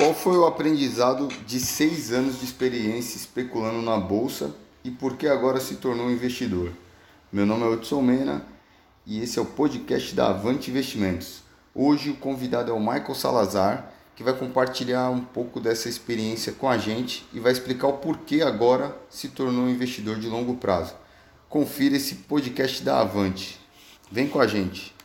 Qual foi o aprendizado de seis anos de experiência especulando na bolsa e por que agora se tornou investidor? Meu nome é Hudson Mena e esse é o podcast da Avante Investimentos. Hoje o convidado é o Michael Salazar, que vai compartilhar um pouco dessa experiência com a gente e vai explicar o porquê agora se tornou investidor de longo prazo. Confira esse podcast da Avante. Vem com a gente.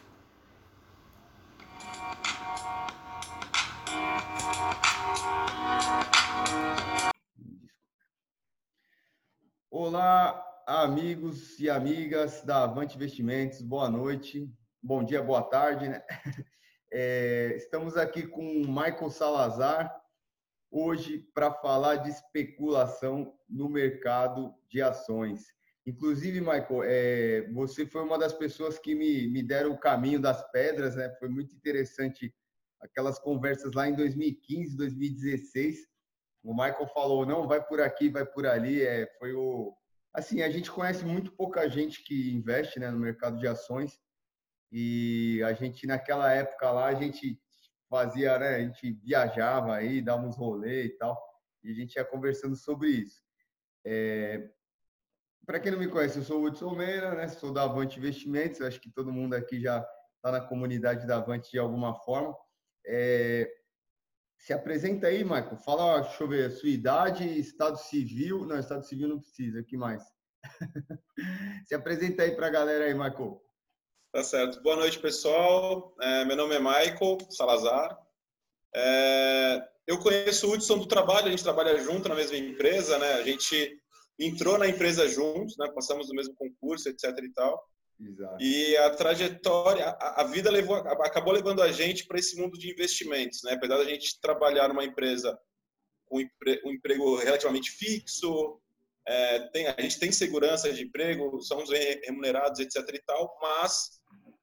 Olá, amigos e amigas da Avante Investimentos, boa noite, bom dia, boa tarde, né? É, estamos aqui com o Michael Salazar, hoje para falar de especulação no mercado de ações. Inclusive, Michael, é, você foi uma das pessoas que me, me deram o caminho das pedras, né? Foi muito interessante aquelas conversas lá em 2015, 2016 o Michael falou, não, vai por aqui, vai por ali. É, foi o. Assim, a gente conhece muito pouca gente que investe né, no mercado de ações. E a gente, naquela época lá, a gente fazia, né? A gente viajava aí, dava uns rolês e tal. E a gente ia conversando sobre isso. É, Para quem não me conhece, eu sou o Hudson Meira, né? Sou da Avante Investimentos. Acho que todo mundo aqui já está na comunidade da Avante de alguma forma. É, se apresenta aí, Michael. Fala, deixa eu ver, sua idade, estado civil. Não, estado civil não precisa, que mais? Se apresenta aí para a galera aí, Michael. Tá certo. Boa noite, pessoal. É, meu nome é Michael Salazar. É, eu conheço o Hudson do trabalho, a gente trabalha junto na mesma empresa, né? A gente entrou na empresa juntos, né? Passamos no mesmo concurso, etc e tal. Exato. E a trajetória, a, vida levou, acabou levando a gente para esse mundo de investimentos, né? Apesar da gente trabalhar numa empresa com um emprego relativamente fixo, é, tem, a gente tem segurança de emprego, somos remunerados, etc. e tal, mas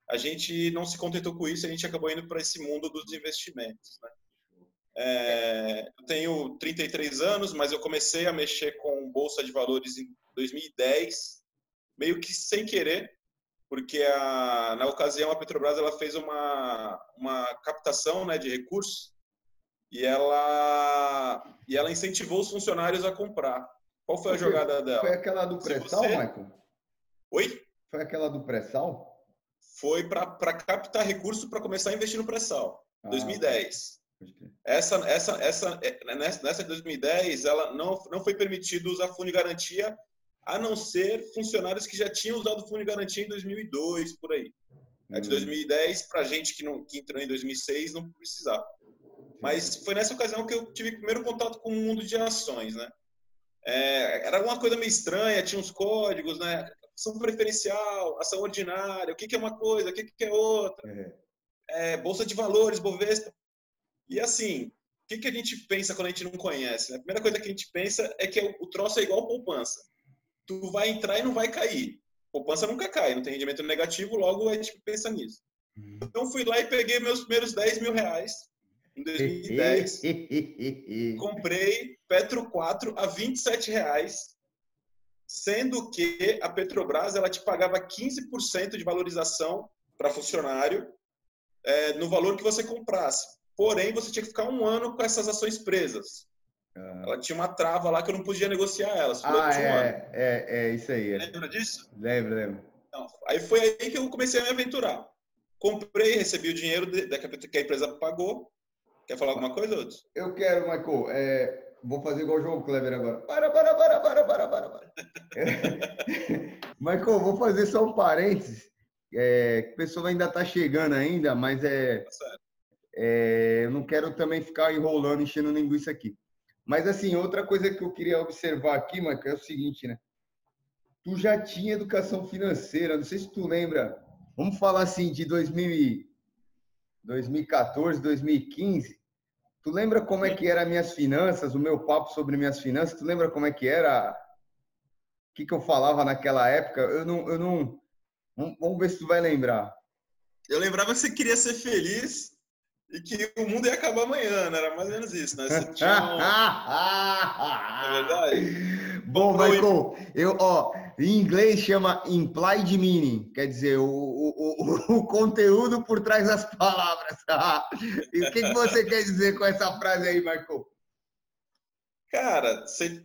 a gente não se contentou com isso, a gente acabou indo para esse mundo dos investimentos. Né? É, eu tenho 33 anos, mas eu comecei a mexer com bolsa de valores em 2010, meio que sem querer porque a, na ocasião a Petrobras ela fez uma, uma captação né, de recursos e ela, e ela incentivou os funcionários a comprar. Qual foi a jogada dela? Foi aquela do pré-sal, você... Michael? Oi? Foi aquela do pré-sal? Foi para captar recursos para começar a investir no pré-sal, ah, 2010. Essa, essa, essa, é, nessa de 2010, ela não, não foi permitido usar fundo de garantia a não ser funcionários que já tinham usado o fundo de garantia em 2002, por aí. É de 2010 para gente que, não, que entrou em 2006 não precisava. Mas foi nessa ocasião que eu tive primeiro contato com o mundo de ações, né? É, era uma coisa meio estranha, tinha uns códigos, né? Ação preferencial, ação ordinária, o que, que é uma coisa, o que, que é outra. É. É, bolsa de valores, Bovespa. E assim, o que, que a gente pensa quando a gente não conhece? Né? A primeira coisa que a gente pensa é que o troço é igual poupança tu vai entrar e não vai cair. Poupança nunca cai, não tem rendimento negativo, logo a gente pensa nisso. Hum. Então fui lá e peguei meus primeiros 10 mil reais em 2010. comprei Petro 4 a 27 reais, sendo que a Petrobras ela te pagava 15% de valorização para funcionário é, no valor que você comprasse. Porém, você tinha que ficar um ano com essas ações presas. Ela tinha uma trava lá que eu não podia negociar elas. Ah, é, é, é, isso aí. É. Lembra disso? Lembro, lembro. Então, aí foi aí que eu comecei a me aventurar. Comprei, recebi o dinheiro de, que a empresa pagou. Quer falar alguma coisa, Hudson? Eu quero, Michael. É, vou fazer igual o João Kleber agora. Para, para, para, para, para, para. para. Michael, vou fazer só um parênteses. É, a pessoa ainda está chegando ainda, mas é, tá é, eu não quero também ficar enrolando, enchendo linguiça aqui. Mas, assim, outra coisa que eu queria observar aqui, Marco, é o seguinte, né? Tu já tinha educação financeira, não sei se tu lembra, vamos falar assim, de 2000, 2014, 2015. Tu lembra como é que eram minhas finanças, o meu papo sobre minhas finanças? Tu lembra como é que era? O que, que eu falava naquela época? Eu não, eu não. Vamos ver se tu vai lembrar. Eu lembrava que você queria ser feliz e que o mundo ia acabar amanhã, né? Era mais ou menos isso, né? Você tinha um... é verdade? Bom, Michael, eu, ó, em inglês chama implied meaning, quer dizer, o, o, o, o conteúdo por trás das palavras. e o que, que você quer dizer com essa frase aí, Marco? Cara, você,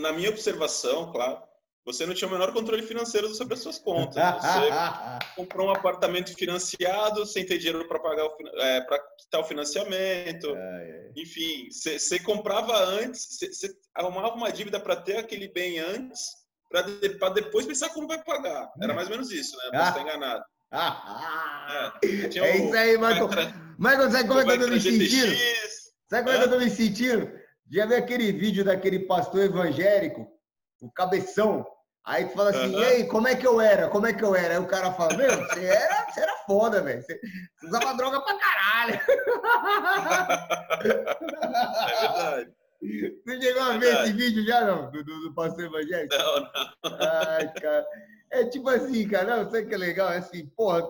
na minha observação, claro, você não tinha o menor controle financeiro sobre as suas contas. Você comprou um apartamento financiado sem ter dinheiro para pagar é, para quitar o financiamento. Enfim, você, você comprava antes, você, você, arrumava uma dívida para ter aquele bem antes, para de, depois pensar como vai pagar. Era mais ou menos isso, né? Posso estar enganado. é, é isso aí, Michael. Michael, sabe como é que eu tô me sentindo? Sabe como é que eu tô me sentindo? Já viu aquele vídeo daquele pastor evangélico o cabeção. Aí tu fala assim, uhum. ei, como é que eu era? Como é que eu era? Aí o cara fala, meu, você era, você era foda, velho. Você, você usava droga pra caralho. É verdade. Você chegou a ver esse vídeo já, não? Do, do, do pastor evangélico? Não, não. Ai, cara. É tipo assim, cara, não, sabe que é legal? É assim, porra,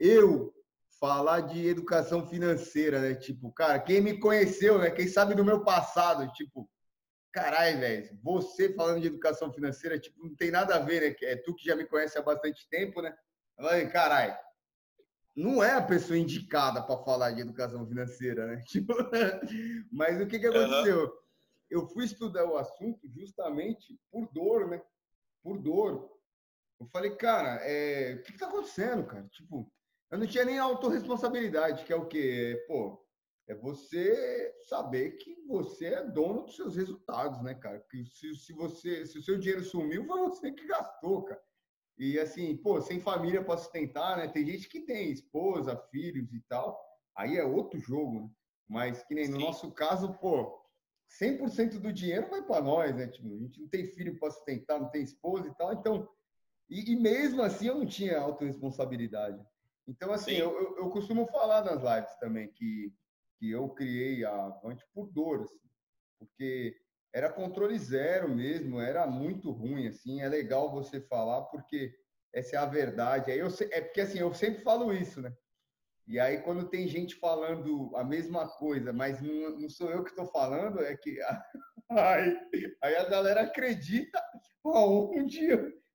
eu falar de educação financeira, né? Tipo, cara, quem me conheceu, né? Quem sabe do meu passado, tipo, Caralho, velho, você falando de educação financeira, tipo, não tem nada a ver, né? É tu que já me conhece há bastante tempo, né? Caralho, não é a pessoa indicada para falar de educação financeira, né? Tipo, mas o que, que aconteceu? Uhum. Eu fui estudar o assunto justamente por dor, né? Por dor. Eu falei, cara, é... o que, que tá acontecendo, cara? Tipo, eu não tinha nem autorresponsabilidade, que é o quê? Pô, é você saber que você é dono dos seus resultados, né, cara? Que se, se você, se o seu dinheiro sumiu, foi você que gastou, cara. E assim, pô, sem família para sustentar, né? Tem gente que tem esposa, filhos e tal. Aí é outro jogo, né? Mas que nem Sim. no nosso caso, pô, 100% do dinheiro vai para nós, né? Tipo, a gente não tem filho para sustentar, não tem esposa e tal. Então, e, e mesmo assim eu não tinha autorresponsabilidade. Então, assim, eu, eu, eu costumo falar nas lives também que que eu criei a Avante por dor, assim, porque era controle zero mesmo, era muito ruim, assim, é legal você falar porque essa é a verdade. Aí eu, é porque assim, eu sempre falo isso, né? E aí quando tem gente falando a mesma coisa, mas não, não sou eu que estou falando, é que aí, aí a galera acredita onde,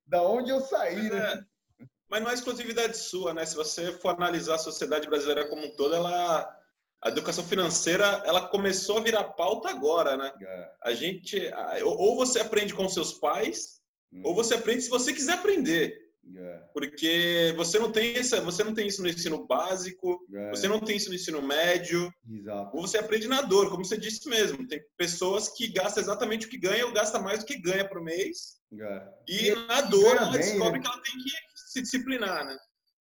da onde eu saí, né? É, mas não é exclusividade sua, né? Se você for analisar a sociedade brasileira como um todo, ela a educação financeira ela começou a virar pauta agora, né? É. A gente ou você aprende com seus pais hum. ou você aprende se você quiser aprender. É. Porque você não tem isso, você não tem isso no ensino básico, é. você não tem isso no ensino médio. Exato. Ou você aprende na dor, como você disse mesmo. Tem pessoas que gastam exatamente o que ganha ou gasta mais do que ganha por mês. É. E, e, na dor ela bem, descobre né? que ela tem que se disciplinar, né?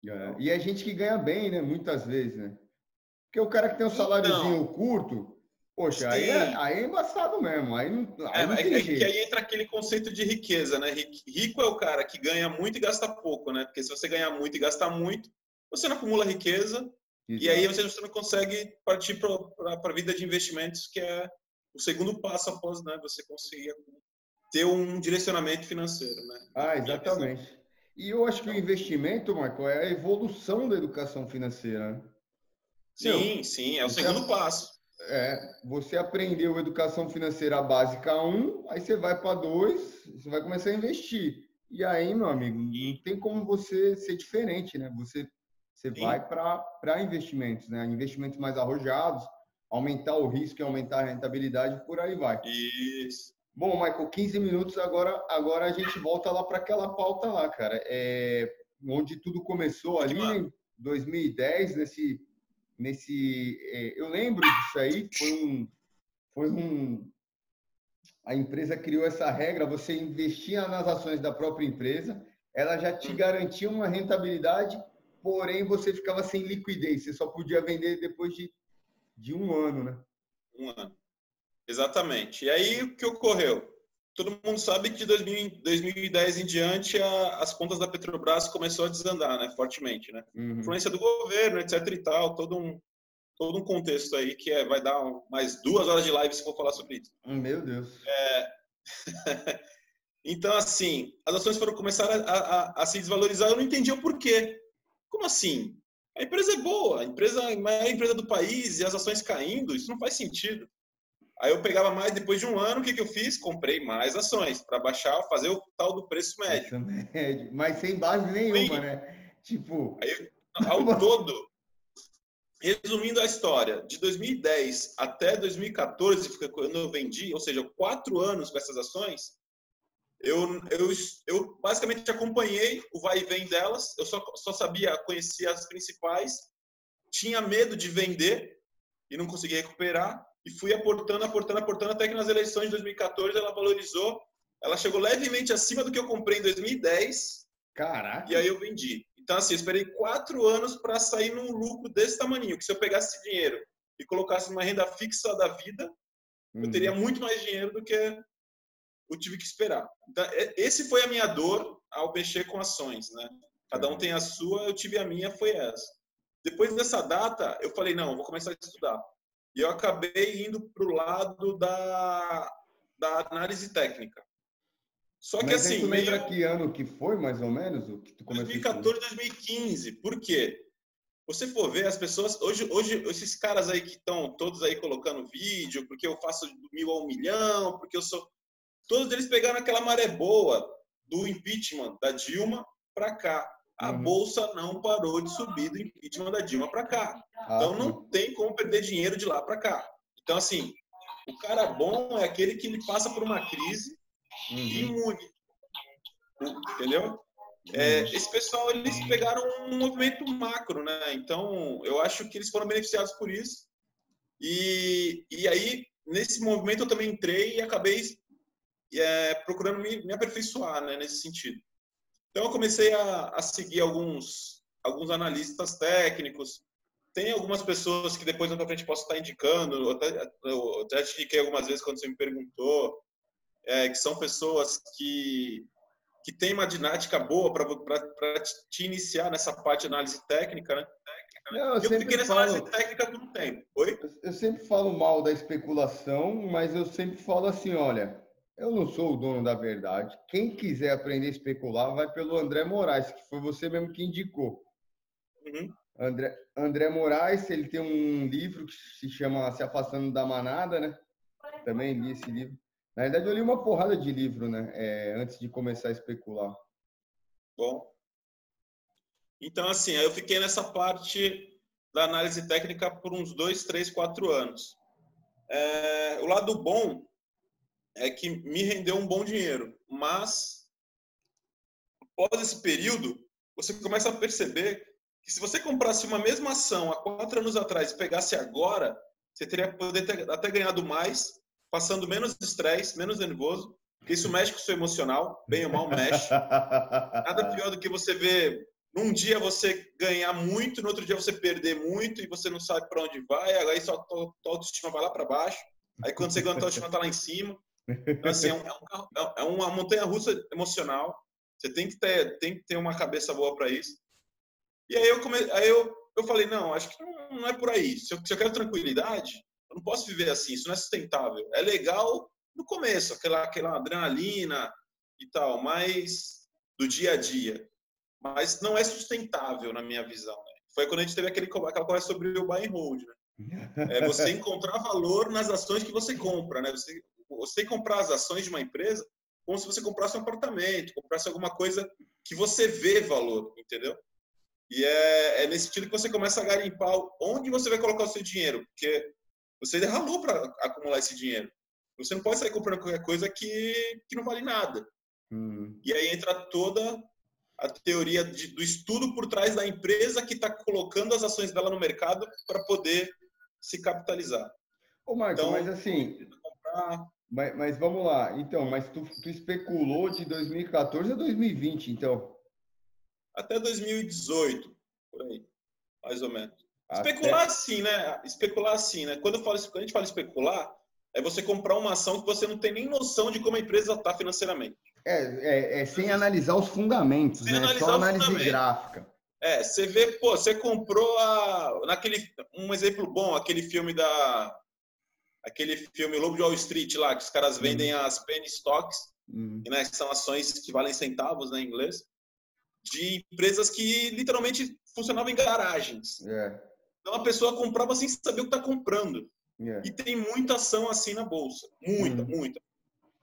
É. E a gente que ganha bem, né? Muitas vezes, né? Porque o cara que tem um saláriozinho então, curto, poxa, aí é, aí é embaçado mesmo. Aí não, aí é, não é, é que aí entra aquele conceito de riqueza, né? Rico é o cara que ganha muito e gasta pouco, né? Porque se você ganhar muito e gastar muito, você não acumula riqueza Exato. e aí você não consegue partir para a vida de investimentos, que é o segundo passo após né, você conseguir ter um direcionamento financeiro, né? Ah, exatamente. E eu acho que o investimento, Marco, é a evolução da educação financeira. Sim, sim, é o segundo passo. É, você aprendeu educação financeira básica 1, aí você vai para 2, você vai começar a investir. E aí, meu amigo, não tem como você ser diferente, né? Você, você vai para investimentos, né? Investimentos mais arrojados, aumentar o risco e aumentar a rentabilidade, por aí vai. Isso. Bom, Michael, 15 minutos, agora, agora a gente volta lá para aquela pauta lá, cara. É, onde tudo começou ali em 2010, nesse nesse. É, eu lembro disso aí, foi um, foi um. A empresa criou essa regra, você investia nas ações da própria empresa, ela já te hum. garantia uma rentabilidade, porém você ficava sem liquidez, você só podia vender depois de, de um ano, né? Um ano. Exatamente. E aí o que ocorreu? Todo mundo sabe que de 2010 em diante a, as contas da Petrobras começou a desandar, né, fortemente, né? Uhum. Influência do governo, etc e tal, todo um todo um contexto aí que é, vai dar mais duas horas de live se for falar sobre isso. Meu Deus. É... então, assim, as ações foram começar a, a, a, se desvalorizar. Eu não entendi o porquê. Como assim? A empresa é boa, a empresa é a maior empresa do país e as ações caindo, isso não faz sentido. Aí eu pegava mais, depois de um ano, o que, que eu fiz? Comprei mais ações para baixar, fazer o tal do preço médio. médio. Mas sem base nenhuma, Sim. né? Tipo. Aí, ao todo, resumindo a história, de 2010 até 2014, quando eu vendi, ou seja, quatro anos com essas ações, eu, eu, eu basicamente acompanhei o vai e vem delas, eu só, só sabia, conhecia as principais, tinha medo de vender e não conseguia recuperar, e fui aportando, aportando, aportando, até que nas eleições de 2014 ela valorizou, ela chegou levemente acima do que eu comprei em 2010. Caraca! E aí eu vendi. Então, assim, eu esperei quatro anos para sair num lucro desse tamanho, que se eu pegasse esse dinheiro e colocasse numa renda fixa da vida, eu teria uhum. muito mais dinheiro do que eu tive que esperar. Então, é, esse foi a minha dor ao mexer com ações, né? Cada um uhum. tem a sua, eu tive a minha, foi essa. Depois dessa data, eu falei, não, vou começar a estudar. E eu acabei indo para o lado da, da análise técnica. Só que Mas assim. Tu lembra meio... que ano que foi, mais ou menos? O que tu começou 2014, 2015. Por quê? Você for ver as pessoas. Hoje, hoje esses caras aí que estão todos aí colocando vídeo, porque eu faço do mil a um milhão, porque eu sou. Todos eles pegaram aquela maré boa do impeachment da Dilma para cá. A uhum. bolsa não parou de subir do impeachment da Dilma para cá. Ah, então não tem como perder dinheiro de lá para cá. Então, assim, o cara bom é aquele que ele passa por uma crise uhum. imune. Entendeu? É, uhum. esse pessoal, eles pegaram um movimento macro, né? Então, eu acho que eles foram beneficiados por isso. E, e aí, nesse movimento, eu também entrei e acabei é, procurando me, me aperfeiçoar né, nesse sentido. Então, eu comecei a, a seguir alguns, alguns analistas técnicos. Tem algumas pessoas que depois, na frente, posso estar indicando. Eu até, eu até te indiquei algumas vezes quando você me perguntou. É, que são pessoas que, que têm uma didática boa para te iniciar nessa parte de análise técnica, né? Não, eu, eu fiquei nessa falo, análise técnica por um tempo. Oi? Eu sempre falo mal da especulação, mas eu sempre falo assim, olha, eu não sou o dono da verdade. Quem quiser aprender a especular, vai pelo André Moraes, que foi você mesmo que indicou. Uhum. André, André Moraes, ele tem um livro que se chama Se Afastando da Manada, né? Também li esse livro. Na verdade, eu li uma porrada de livro, né? É, antes de começar a especular. Bom. Então, assim, eu fiquei nessa parte da análise técnica por uns dois, três, quatro anos. É, o lado bom é que me rendeu um bom dinheiro. Mas, após esse período, você começa a perceber que se você comprasse uma mesma ação há quatro anos atrás e pegasse agora, você teria poder ter até ganhado mais, passando menos estresse, menos nervoso, porque isso mexe com o seu emocional, bem ou mal mexe. Nada pior do que você ver num dia você ganhar muito, no outro dia você perder muito e você não sabe para onde vai, aí sua, autoestima vai lá para baixo. Aí quando você ganha a autoestima tá lá em cima. Então, assim, é, um, é, é uma montanha russa emocional. Você tem que ter, tem que ter uma cabeça boa para isso. E aí eu, come... aí eu, eu falei, não, acho que não, não é por aí. Se eu, se eu quero tranquilidade, eu não posso viver assim, isso não é sustentável. É legal no começo, aquela, aquela adrenalina e tal, mas do dia a dia. Mas não é sustentável na minha visão. Né? Foi quando a gente teve aquele, aquela conversa sobre o buy and hold, né? É você encontrar valor nas ações que você compra, né? Você você comprar as ações de uma empresa como se você comprasse um apartamento, comprasse alguma coisa que você vê valor, entendeu? E é, é nesse sentido que você começa a garimpar onde você vai colocar o seu dinheiro, porque você ralou para acumular esse dinheiro. Você não pode sair comprando qualquer coisa que, que não vale nada. Hum. E aí entra toda a teoria de, do estudo por trás da empresa que está colocando as ações dela no mercado para poder se capitalizar. Ô, Marcos, então, mas assim, comprar... Mas, mas, vamos lá. Então, mas tu, tu especulou de 2014 a 2020, então? Até 2018, por aí, mais ou menos. Até... Especular sim, né? Especular sim, né? Quando, eu falo, quando a gente fala especular, é você comprar uma ação que você não tem nem noção de como a empresa está financeiramente. É, é, é, sem analisar os fundamentos, sem né? Só análise gráfica. É, você vê, pô, você comprou a, naquele, um exemplo bom, aquele filme da aquele filme Lobo de Wall Street lá, que os caras vendem uhum. as penny stocks, uhum. né, que são ações que valem centavos né, em inglês, de empresas que literalmente funcionavam em garagens. É. Então a pessoa comprava sem saber o que está comprando. Yeah. E tem muita ação assim na bolsa, muita, uhum. muita.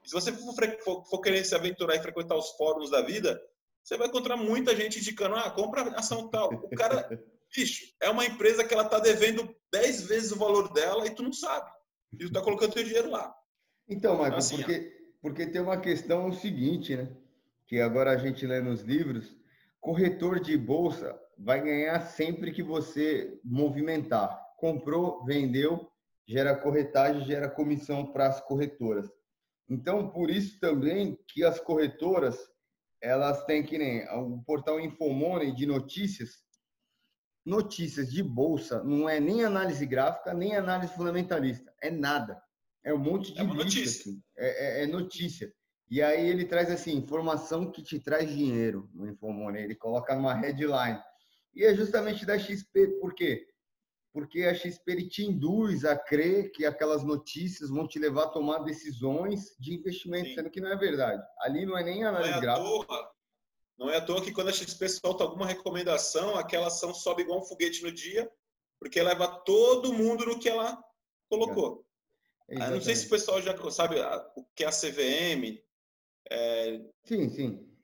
Se você for, for, querer se aventurar e frequentar os fóruns da vida, você vai encontrar muita gente indicando, ah, compra ação tal. O cara, bicho, é uma empresa que ela tá devendo 10 vezes o valor dela e tu não sabe. E tu tá colocando teu dinheiro lá. Então, Michael, assim, porque, porque tem uma questão seguinte, né? Que agora a gente lê nos livros, corretor de bolsa vai ganhar sempre que você movimentar. Comprou, vendeu, gera corretagem, gera comissão para as corretoras. Então, por isso também que as corretoras, elas têm que nem o portal Infomoney de notícias, notícias de bolsa não é nem análise gráfica, nem análise fundamentalista, é nada. É um monte de é notícia. Assim. É, é, é, notícia. E aí ele traz assim, informação que te traz dinheiro no Infomoney. Ele coloca numa headline. E é justamente da XP, por quê? porque a XP te induz a crer que aquelas notícias vão te levar a tomar decisões de investimento, Sim. sendo que não é verdade. Ali não é nem análise não é gráfica. Não é à toa que quando a XP solta alguma recomendação, aquela ação sobe igual um foguete no dia, porque leva todo mundo no que ela colocou. É. Não sei se o pessoal já sabe o que é a CVM. É... Sim, sim.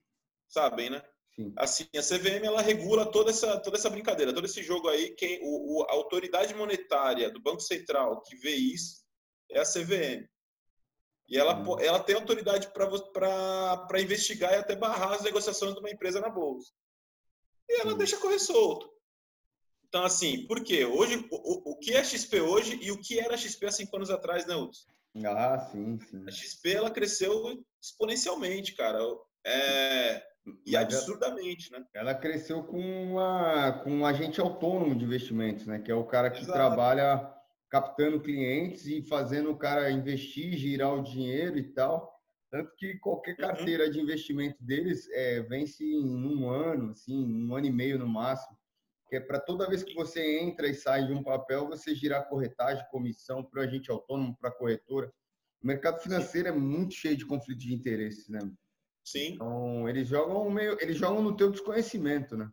Sabem, né? Sim. Assim, a CVM ela regula toda essa, toda essa brincadeira, todo esse jogo aí. Quem, o, o, a autoridade monetária do Banco Central que vê isso é a CVM. E ela, hum. ela tem autoridade para investigar e até barrar as negociações de uma empresa na bolsa. E ela hum. deixa correr solto. Então, assim, por quê? Hoje, o, o que é XP hoje e o que era XP há cinco anos atrás, né, Hudson? Ah, sim, sim. A XP, ela cresceu exponencialmente, cara. É, e Mas absurdamente, ela, né? Ela cresceu com, uma, com um agente autônomo de investimentos, né? Que é o cara que Exato. trabalha captando clientes e fazendo o cara investir, girar o dinheiro e tal. Tanto que qualquer uhum. carteira uhum. de investimento deles é, vence em um ano, assim, um ano e meio no máximo. Que é para toda vez que você entra e sai de um papel, você girar corretagem, comissão para o agente autônomo, para a corretora. O mercado financeiro Sim. é muito cheio de conflitos de interesses, né? Sim. Então, eles jogam meio, eles jogam no teu desconhecimento, né?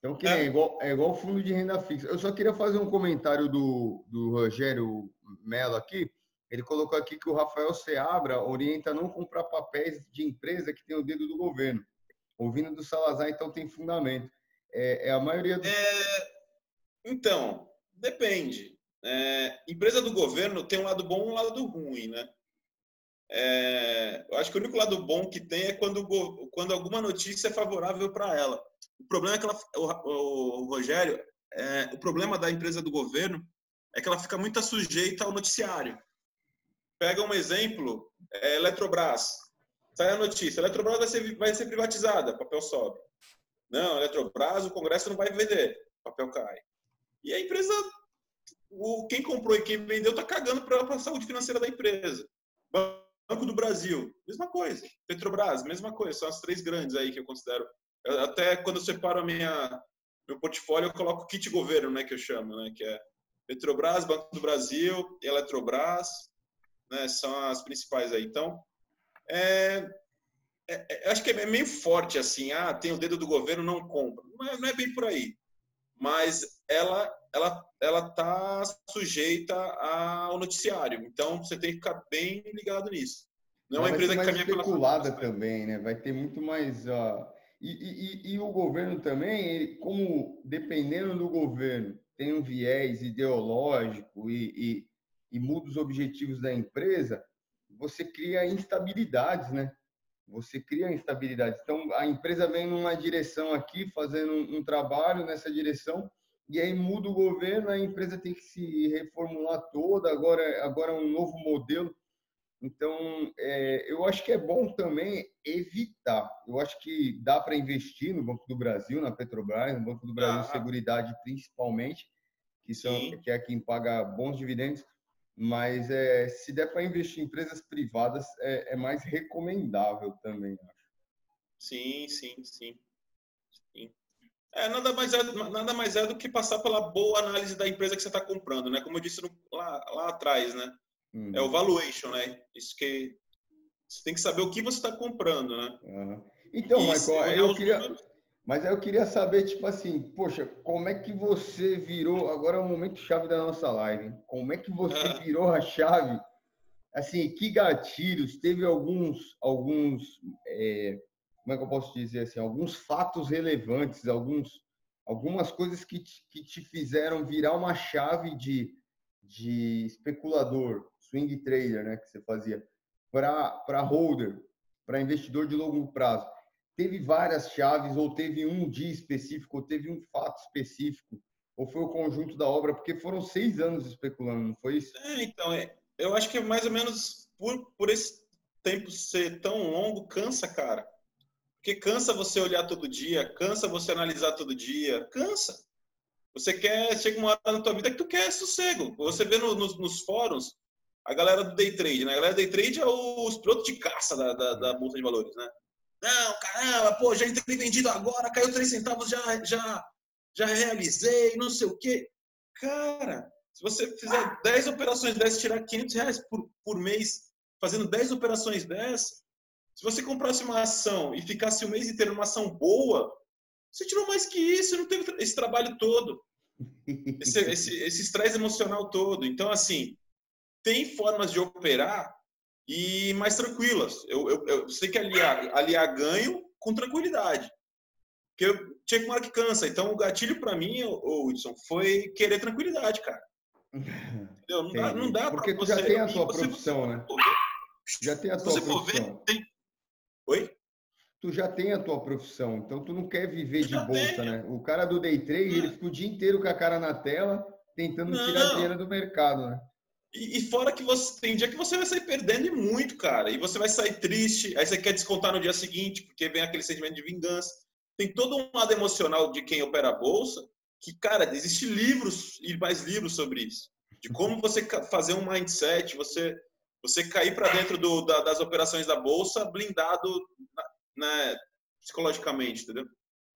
Então, que é. é igual, é igual fundo de renda fixa. Eu só queria fazer um comentário do, do Rogério Mello aqui. Ele colocou aqui que o Rafael Seabra orienta a não comprar papéis de empresa que tem o dedo do governo. Ouvindo do Salazar, então tem fundamento. É, é a maioria do... é... Então, depende. É, empresa do governo tem um lado bom e um lado ruim, né? É, eu acho que o único lado bom que tem é quando, quando alguma notícia é favorável para ela. O problema é que ela, o, o Rogério, é, o problema da empresa do governo é que ela fica muito sujeita ao noticiário. Pega um exemplo, é Eletrobras. Sai a notícia, Eletrobras vai ser, vai ser privatizada, papel sobe. Não, Eletrobras, o Congresso não vai vender, papel cai. E a empresa, o, quem comprou e quem vendeu está cagando para a saúde financeira da empresa. Banco do Brasil, mesma coisa. Petrobras, mesma coisa. São as três grandes aí que eu considero. Eu, até quando eu separo a minha meu portfólio, eu coloco kit governo, né, que eu chamo, né, que é Petrobras, Banco do Brasil, Eletrobras, né, são as principais aí. Então, é, é, é, acho que é meio forte assim, ah, tem o dedo do governo, não compra. Não é, não é bem por aí. Mas ela ela ela está sujeita ao noticiário. Então você tem que ficar bem ligado nisso. Não é uma empresa que caminha especulada pela também, né? Vai ter muito mais uh... e, e, e, o governo também, ele, como dependendo do governo, tem um viés ideológico e, e, e muda os objetivos da empresa, você cria instabilidades, né? Você cria instabilidades. Então, a empresa vem numa direção aqui, fazendo um, um trabalho nessa direção, e aí muda o governo, a empresa tem que se reformular toda, agora, agora um novo modelo. Então, é, eu acho que é bom também evitar. Eu acho que dá para investir no Banco do Brasil, na Petrobras, no Banco do Brasil ah. Seguridade principalmente, que, são, que é quem paga bons dividendos. Mas é, se der para investir em empresas privadas, é, é mais recomendável também, acho. Sim, sim, sim. É, nada, mais é, nada mais é do que passar pela boa análise da empresa que você está comprando, né? Como eu disse no, lá, lá atrás, né? Uhum. É o valuation, né? Isso que você tem que saber o que você está comprando, né? Uhum. Então, Michael, eu queria, Mas aí eu queria saber, tipo assim, poxa, como é que você virou? Agora é o momento chave da nossa live. Como é que você ah. virou a chave? Assim, que gatilhos? Teve alguns, alguns, é, como é que eu posso dizer assim, alguns fatos relevantes, alguns, algumas coisas que te, que te fizeram virar uma chave de, de especulador, swing trader, né, que você fazia, para holder, para investidor de longo prazo teve várias chaves, ou teve um dia específico, ou teve um fato específico, ou foi o conjunto da obra? Porque foram seis anos especulando, não foi isso? É, então, é, eu acho que é mais ou menos por, por esse tempo ser tão longo, cansa, cara. Porque cansa você olhar todo dia, cansa você analisar todo dia, cansa. Você quer, chega uma hora na tua vida que tu quer sossego. Você vê no, nos, nos fóruns, a galera do day trade, né? A galera do day trade é os pilotos de caça da, da, da bolsa de valores, né? Não, caramba, pô, já entrei vendido agora, caiu 3 centavos, já, já, já realizei, não sei o quê. Cara, se você fizer 10 operações dessas, tirar 500 reais por, por mês, fazendo 10 operações dessas, se você comprasse uma ação e ficasse o mês inteiro numa ação boa, você tirou mais que isso, não teve esse trabalho todo. Esse, esse, esse estresse emocional todo. Então, assim, tem formas de operar e mais tranquilas. Eu, eu, eu sei que aliar, aliar ganho com tranquilidade. Porque eu tinha uma hora que cansa. Então, o gatilho para mim, o Wilson, foi querer tranquilidade, cara. Entendeu? Não dá, não dá Porque tu já tem a tua profissão, né? Já tem a tua profissão. Ver, tem... Oi? Tu já tem a tua profissão, então tu não quer viver de bolsa, né? O cara do day trade, ele fica o dia inteiro com a cara na tela, tentando não. tirar dinheiro do mercado, né? E, e, fora que você tem dia que você vai sair perdendo e muito, cara. E você vai sair triste, aí você quer descontar no dia seguinte, porque vem aquele sentimento de vingança. Tem todo um lado emocional de quem opera a bolsa, que, cara, existe livros e mais livros sobre isso. De como você fazer um mindset, você você cair para dentro do, da, das operações da bolsa blindado né, psicologicamente, entendeu?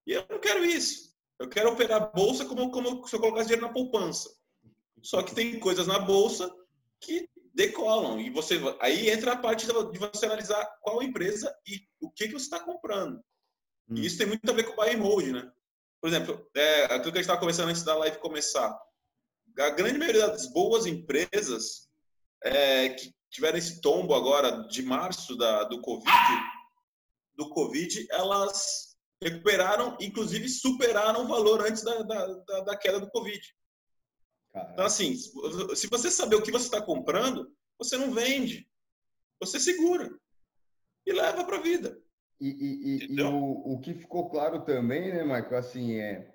E eu não quero isso. Eu quero operar a bolsa como, como se eu colocasse dinheiro na poupança. Só que tem coisas na bolsa que decolam. E você aí entra a parte de você analisar qual empresa e o que, que você está comprando. Hum. E isso tem muito a ver com o buy and hold, né? Por exemplo, é, aquilo que a gente estava conversando antes da live começar. A grande maioria das boas empresas é, que tiveram esse tombo agora de março da, do Covid, do Covid, elas recuperaram, inclusive superaram o valor antes da, da, da queda do Covid. Então, assim, se você saber o que você está comprando, você não vende. Você segura. E leva para a vida. E, e, e, e o, o, que ficou claro também, né, Michael, assim, é,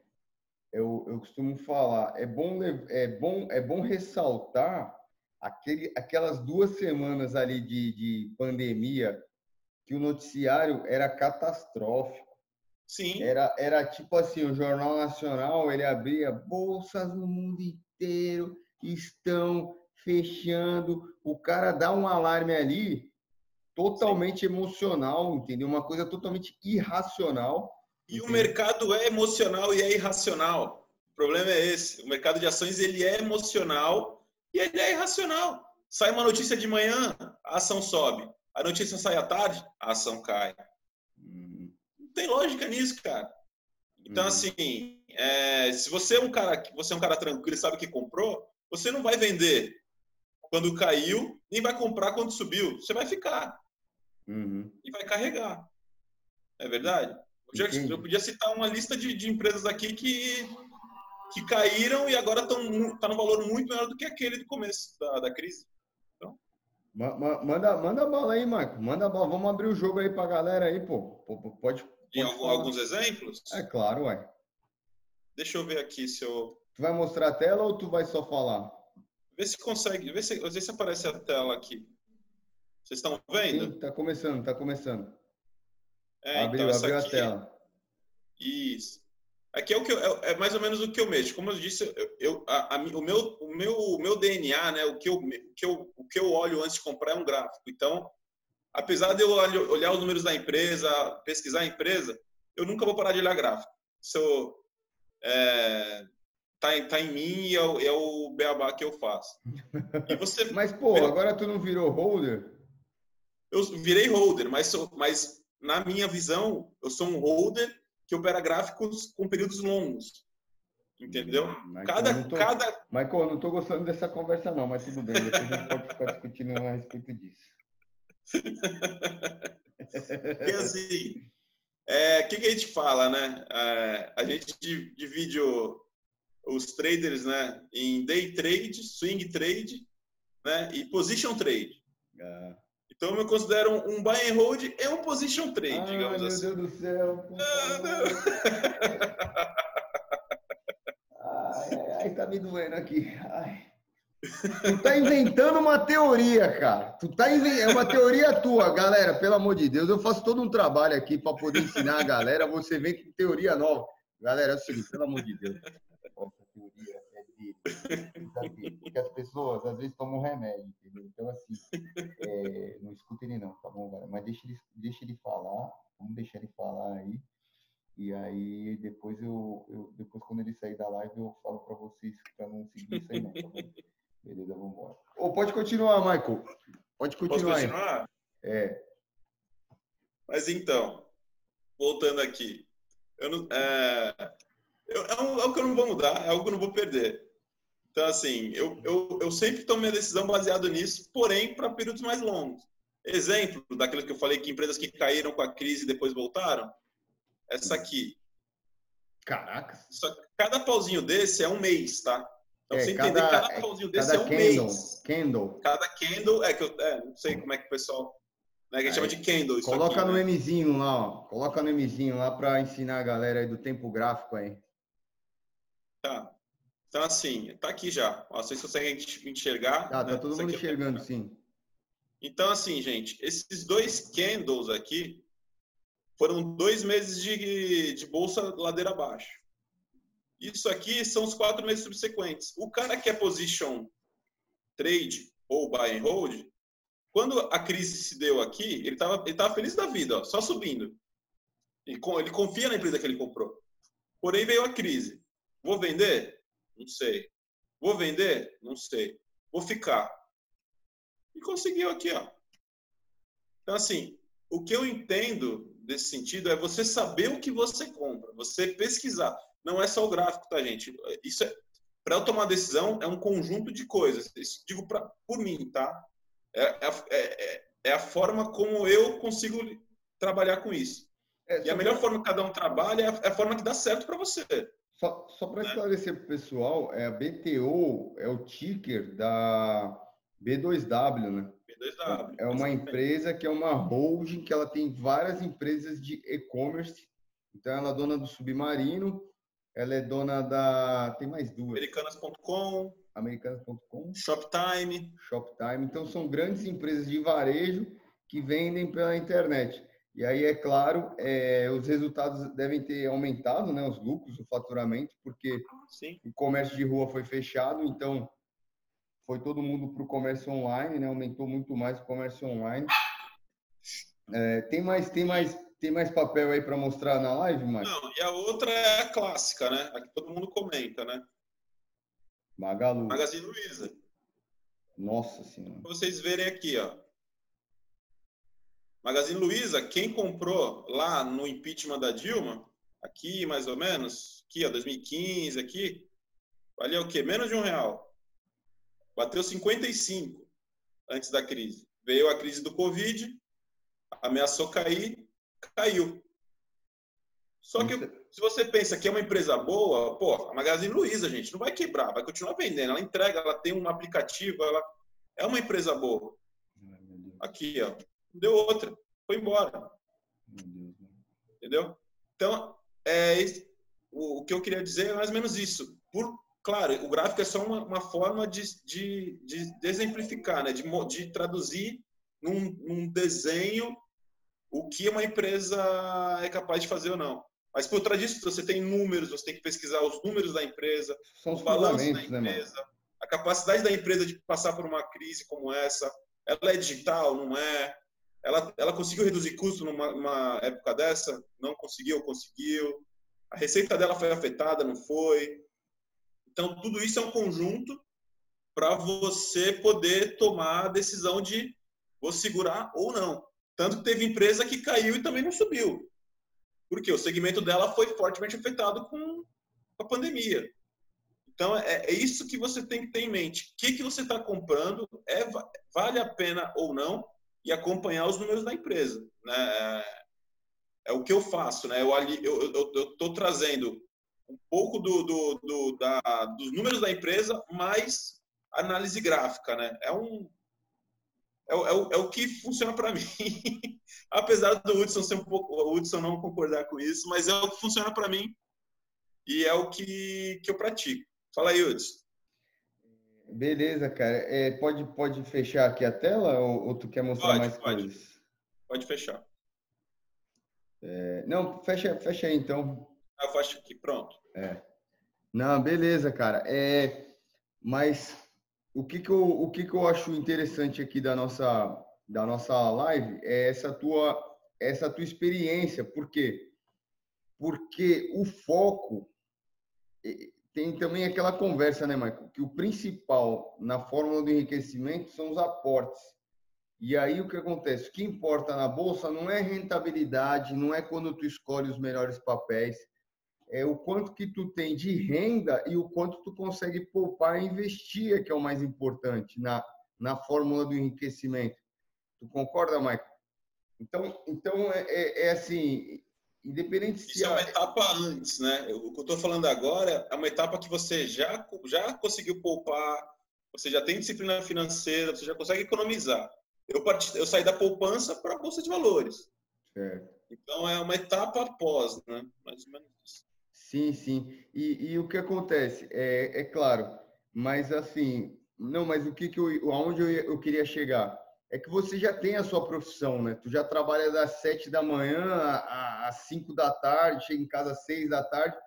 eu, eu costumo falar, é bom, é bom, é bom ressaltar aquele, aquelas duas semanas ali de, de pandemia que o noticiário era catastrófico. Sim. Era, era tipo assim, o Jornal Nacional, ele abria bolsas no mundo inteiro estão fechando. O cara dá um alarme ali totalmente Sim. emocional, entendeu? Uma coisa totalmente irracional. E entendeu? o mercado é emocional e é irracional. O problema é esse. O mercado de ações ele é emocional e ele é irracional. Sai uma notícia de manhã, a ação sobe. A notícia sai à tarde, a ação cai. Hum. Não tem lógica nisso, cara. Então, hum. assim, é, se você é um cara você é um cara tranquilo e sabe que comprou, você não vai vender quando caiu, nem vai comprar quando subiu. Você vai ficar uhum. e vai carregar. É verdade? Eu, já, eu podia citar uma lista de, de, empresas aqui que que caíram e agora estão tá no valor muito maior do que aquele do começo da, da crise. Então... Manda, manda a bola aí, Marco. Manda a bola. Vamos abrir o jogo aí para a galera aí, pô. Pode. pode alguns exemplos? É claro, ué. Deixa eu ver aqui se eu. Tu vai mostrar a tela ou tu vai só falar? Vê se consegue, vê se, vê se aparece a tela aqui. Vocês estão vendo? Sim, tá começando, tá começando. É, abriu, então, abriu a tela. Isso. Aqui é o que eu, é, é, mais ou menos o que eu mexo. Como eu disse, eu, eu a, a, o, meu, o, meu, o meu DNA, né, o que, eu, o, que eu, o que eu olho antes de comprar é um gráfico. Então, apesar de eu olhar os números da empresa, pesquisar a empresa, eu nunca vou parar de olhar gráfico. Eu, é, tá, em, tá em mim e é o, é o beabá que eu faço. E você, mas, pô, agora tu não virou holder? Eu virei holder, mas, sou, mas na minha visão, eu sou um holder que opera gráficos com períodos longos. Entendeu? Michael, cada, tô, cada... Michael, não estou gostando dessa conversa, não, mas tudo bem, a gente pode ficar discutindo a respeito disso. Porque assim, o é, que, que, a gente fala, né? É, a gente divide o, os traders né, em day trade, swing trade né, e position trade. Ah. Então eu considero um, buy and hold e um position trade, digamos meu assim. Meu Deus do céu. ai, ai, ai, tá me doendo aqui. Ai. Tu tá inventando uma teoria, cara. Tu tá invent... É uma teoria tua, galera. Pelo amor de Deus, eu faço todo um trabalho aqui para poder ensinar a galera. Você vem com teoria nova. Galera, é o seguinte, pelo amor de Deus. Essa teoria é dele. Porque as pessoas às vezes tomam remédio, entendeu? Então, assim, é... não escuta ele não, tá bom, galera? Mas deixa ele, deixa ele falar. Vamos deixar ele falar aí. E aí depois eu, eu depois quando ele sair da live eu falo para vocês para não seguir isso aí não, tá bom? Beleza, vamos embora. Ou pode continuar, Michael. Pode continuar. Posso continuar? Aí. É. Mas então, voltando aqui. Eu não, é, eu, é algo que eu não vou mudar, é algo que eu não vou perder. Então, assim, eu, eu, eu sempre tomo minha decisão baseado nisso, porém, para períodos mais longos. Exemplo daquilo que eu falei que empresas que caíram com a crise e depois voltaram. Essa aqui. Caraca. Só, cada pauzinho desse é um mês, tá? Então, é, você cada, entender cada é, pauzinho desse é um candle, mês. Candle. Cada candle, é que eu é, não sei como é que o pessoal. Né, que chama de candle. Coloca aqui, no né? Mzinho lá, ó. Coloca no Mzinho lá para ensinar a galera aí do tempo gráfico aí. Tá. Então, assim, tá aqui já. Ó, vocês conseguem enxergar. Tá, tá né? todo mundo é enxergando, sim. Então, assim, gente, esses dois candles aqui foram dois meses de, de bolsa ladeira abaixo. Isso aqui são os quatro meses subsequentes. O cara que é position trade ou buy and hold, quando a crise se deu aqui, ele estava ele tava feliz da vida, ó, só subindo. Ele, ele confia na empresa que ele comprou. Porém, veio a crise. Vou vender? Não sei. Vou vender? Não sei. Vou ficar. E conseguiu aqui, ó. Então, assim, o que eu entendo desse sentido é você saber o que você compra, você pesquisar não é só o gráfico, tá, gente? Isso é, para eu tomar decisão, é um conjunto de coisas. Isso digo pra, por mim, tá? É, é, é, é a forma como eu consigo trabalhar com isso. É, e a melhor forma que cada um trabalha é a, é a forma que dá certo para você. Só, só para né? esclarecer para o pessoal, é a BTO é o ticker da B2W, né? B2W. É uma empresa que é uma holding que ela tem várias empresas de e-commerce. Então ela é dona do Submarino, ela é dona da. Tem mais duas. Americanas.com. Americanas.com. Shoptime. Shoptime. Então, são grandes empresas de varejo que vendem pela internet. E aí, é claro, é, os resultados devem ter aumentado, né, os lucros, o faturamento, porque Sim. o comércio de rua foi fechado, então foi todo mundo para o comércio online, né, aumentou muito mais o comércio online. É, tem mais, tem mais tem mais papel aí para mostrar na live, Márcio? Não, e a outra é a clássica, né? A que todo mundo comenta, né? Magalu. Magazine Luiza. Nossa Senhora. Pra vocês verem aqui, ó. Magazine Luiza, quem comprou lá no impeachment da Dilma, aqui mais ou menos, aqui, ó, 2015, aqui, valia o quê? Menos de um real. Bateu 55 antes da crise. Veio a crise do Covid, ameaçou cair, caiu. Só que se você pensa que é uma empresa boa, pô, a Magazine Luiza, gente, não vai quebrar, vai continuar vendendo. Ela entrega, ela tem um aplicativo, ela é uma empresa boa. Aqui, ó, deu outra, foi embora. Entendeu? Então, é, o, o, que eu queria dizer é mais ou menos isso. Por, claro, o gráfico é só uma, uma forma de, de, de, exemplificar, né? de, de traduzir num, num desenho o que uma empresa é capaz de fazer ou não. Mas por trás disso, você tem números, você tem que pesquisar os números da empresa, São os balanços da né, empresa, né, a capacidade da empresa de passar por uma crise como essa. Ela é digital, não é? Ela, ela conseguiu reduzir custo numa, numa época dessa? Não conseguiu, conseguiu. A receita dela foi afetada, não foi? Então, tudo isso é um conjunto para você poder tomar a decisão de vou segurar ou não. Tanto que teve empresa que caiu e também não subiu. Porque o segmento dela foi fortemente afetado com a pandemia. Então, é, é isso que você tem que ter em mente. O que, que você está comprando? É, vale a pena ou não? E acompanhar os números da empresa. Né? É, é o que eu faço. Né? Eu estou trazendo um pouco do, do, do, da, dos números da empresa, mais análise gráfica. Né? É um, é, é, o, é o que funciona para mim. Apesar do Hudson ser um pouco, o Hudson não concordar com isso, mas é o que funciona para mim e é o que, que eu pratico. Fala aí, Hudson. Beleza, cara. É, pode, pode fechar aqui a tela ou, ou tu quer mostrar pode, mais pode. coisas? Pode fechar. É, não, fecha, fecha aí então. Ah, eu fecho aqui, pronto. É. Não, beleza, cara. É, mas o que que eu, o que que eu acho interessante aqui da nossa da nossa live é essa tua essa tua experiência, por quê? Porque o foco tem também aquela conversa, né, Michael, que o principal na fórmula do enriquecimento são os aportes. E aí o que acontece? O que importa na bolsa não é rentabilidade, não é quando tu escolhe os melhores papéis, é o quanto que tu tem de renda e o quanto tu consegue poupar e investir, que é o mais importante na, na fórmula do enriquecimento. Tu concorda, Michael? Então, então é, é, é assim, independente se... Isso é uma etapa antes, né? O que eu estou falando agora é uma etapa que você já, já conseguiu poupar, você já tem disciplina financeira, você já consegue economizar. Eu, part... eu saí da poupança para a Bolsa de Valores. Certo. Então, é uma etapa após, né? Mais ou menos isso. Sim, sim. E, e o que acontece? É, é claro, mas assim, não, mas o que, que eu, aonde eu, eu queria chegar? É que você já tem a sua profissão, né? Tu já trabalha das sete da manhã às cinco da tarde, chega em casa às seis da tarde,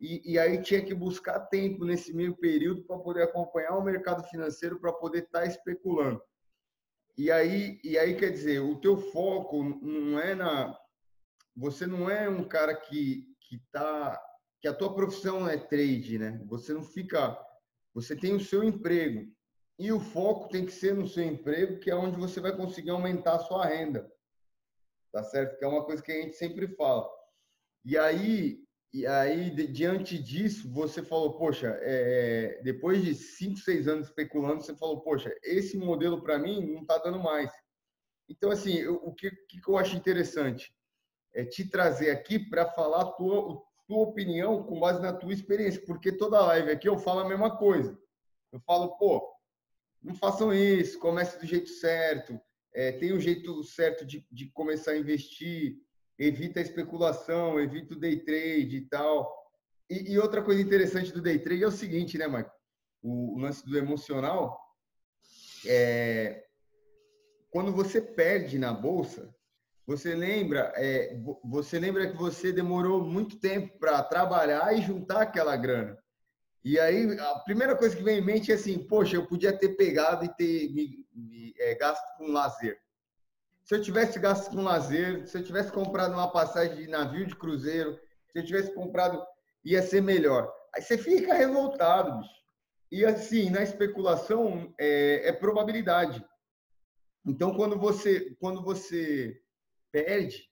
e, e aí tinha que buscar tempo nesse meio período para poder acompanhar o mercado financeiro, para poder estar tá especulando. E aí, e aí quer dizer, o teu foco não é na. Você não é um cara que que está que a tua profissão é trade, né? Você não fica, você tem o seu emprego e o foco tem que ser no seu emprego, que é onde você vai conseguir aumentar a sua renda, tá certo? Que é uma coisa que a gente sempre fala. E aí, e aí diante disso, você falou, poxa, é, depois de cinco, seis anos especulando, você falou, poxa, esse modelo para mim não está dando mais. Então, assim, eu, o que, que eu acho interessante é te trazer aqui para falar a tua, tua opinião com base na tua experiência, porque toda live aqui eu falo a mesma coisa. Eu falo, pô, não façam isso, comece do jeito certo, é, tem um jeito certo de, de começar a investir, evita a especulação, evita o day trade e tal. E, e outra coisa interessante do day trade é o seguinte, né, Marco? O, o lance do emocional é quando você perde na bolsa, você lembra, é, você lembra que você demorou muito tempo para trabalhar e juntar aquela grana. E aí a primeira coisa que vem em mente é assim, poxa, eu podia ter pegado e ter me, me é, gasto com lazer. Se eu tivesse gasto com lazer, se eu tivesse comprado uma passagem de navio de cruzeiro, se eu tivesse comprado, ia ser melhor. Aí você fica revoltado, bicho. E assim, na especulação é, é probabilidade. Então, quando você, quando você perde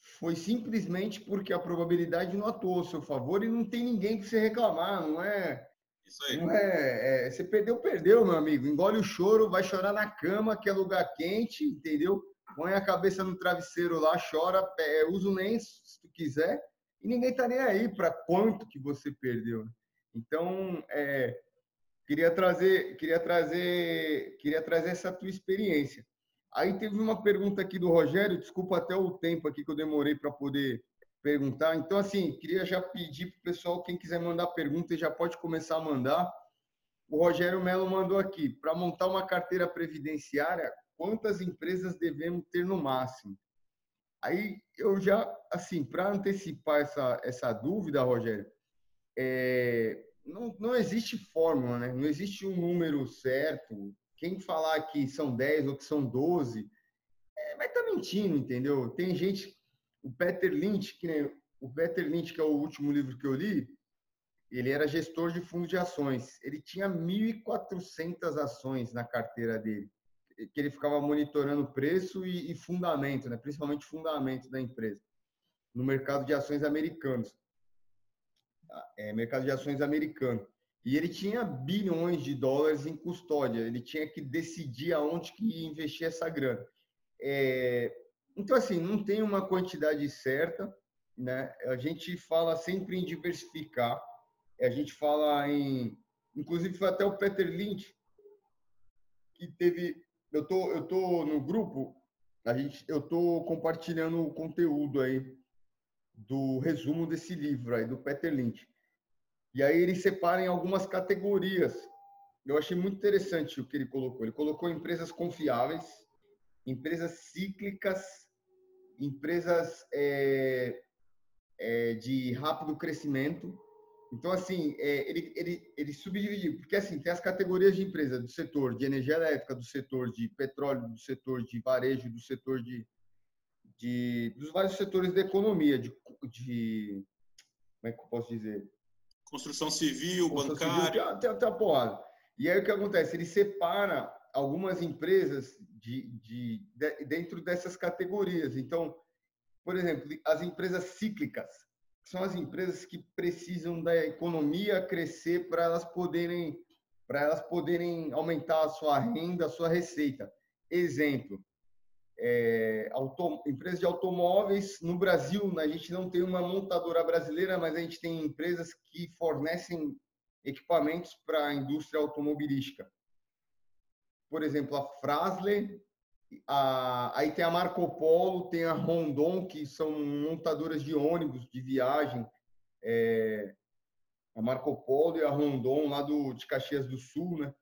foi simplesmente porque a probabilidade não atuou a seu favor e não tem ninguém que se reclamar, não é? Isso aí. Não é, é, você perdeu, perdeu, meu amigo. Engole o choro, vai chorar na cama, que é lugar quente, entendeu? Põe a cabeça no travesseiro lá, chora, é, usa o lenço se tu quiser, e ninguém tá nem aí para quanto que você perdeu. Né? Então, é, queria trazer, queria trazer, queria trazer essa tua experiência. Aí teve uma pergunta aqui do Rogério, desculpa até o tempo aqui que eu demorei para poder perguntar. Então, assim, queria já pedir para o pessoal, quem quiser mandar pergunta, já pode começar a mandar. O Rogério Melo mandou aqui, para montar uma carteira previdenciária, quantas empresas devemos ter no máximo? Aí eu já, assim, para antecipar essa, essa dúvida, Rogério, é, não, não existe fórmula, né? Não existe um número certo, quem falar que são 10 ou que são 12, é, vai estar tá mentindo, entendeu? Tem gente, o Peter Lynch, que nem, o Peter Lynch, que é o último livro que eu li, ele era gestor de fundo de ações. Ele tinha 1.400 ações na carteira dele, que ele ficava monitorando preço e, e fundamento, né? principalmente fundamento da empresa. no mercado de ações americanos. É, mercado de ações americano. E ele tinha bilhões de dólares em custódia, ele tinha que decidir aonde que ia investir essa grana. É, então, assim, não tem uma quantidade certa, né? A gente fala sempre em diversificar, a gente fala em... Inclusive, foi até o Peter Lynch que teve... Eu tô, eu tô no grupo, a gente, eu tô compartilhando o conteúdo aí do resumo desse livro aí, do Peter Lynch. E aí ele separa em algumas categorias. Eu achei muito interessante o que ele colocou. Ele colocou empresas confiáveis, empresas cíclicas, empresas é, é, de rápido crescimento. Então, assim, é, ele, ele, ele subdividiu, porque assim, tem as categorias de empresa do setor de energia elétrica, do setor de petróleo, do setor de varejo, do setor de, de dos vários setores da economia, de, de como é que eu posso dizer? Construção civil, Construção bancária. Civil, tem, tem, tem porrada. E aí o que acontece? Ele separa algumas empresas de, de, de, dentro dessas categorias. Então, por exemplo, as empresas cíclicas são as empresas que precisam da economia crescer para elas poderem para elas poderem aumentar a sua renda, a sua receita. Exemplo, é, auto, empresas de automóveis. No Brasil, a gente não tem uma montadora brasileira, mas a gente tem empresas que fornecem equipamentos para a indústria automobilística. Por exemplo, a Frasle, a, aí tem a Marco Polo, tem a Rondon, que são montadoras de ônibus de viagem. É, a Marco Polo e a Rondon, lá do, de Caxias do Sul, né?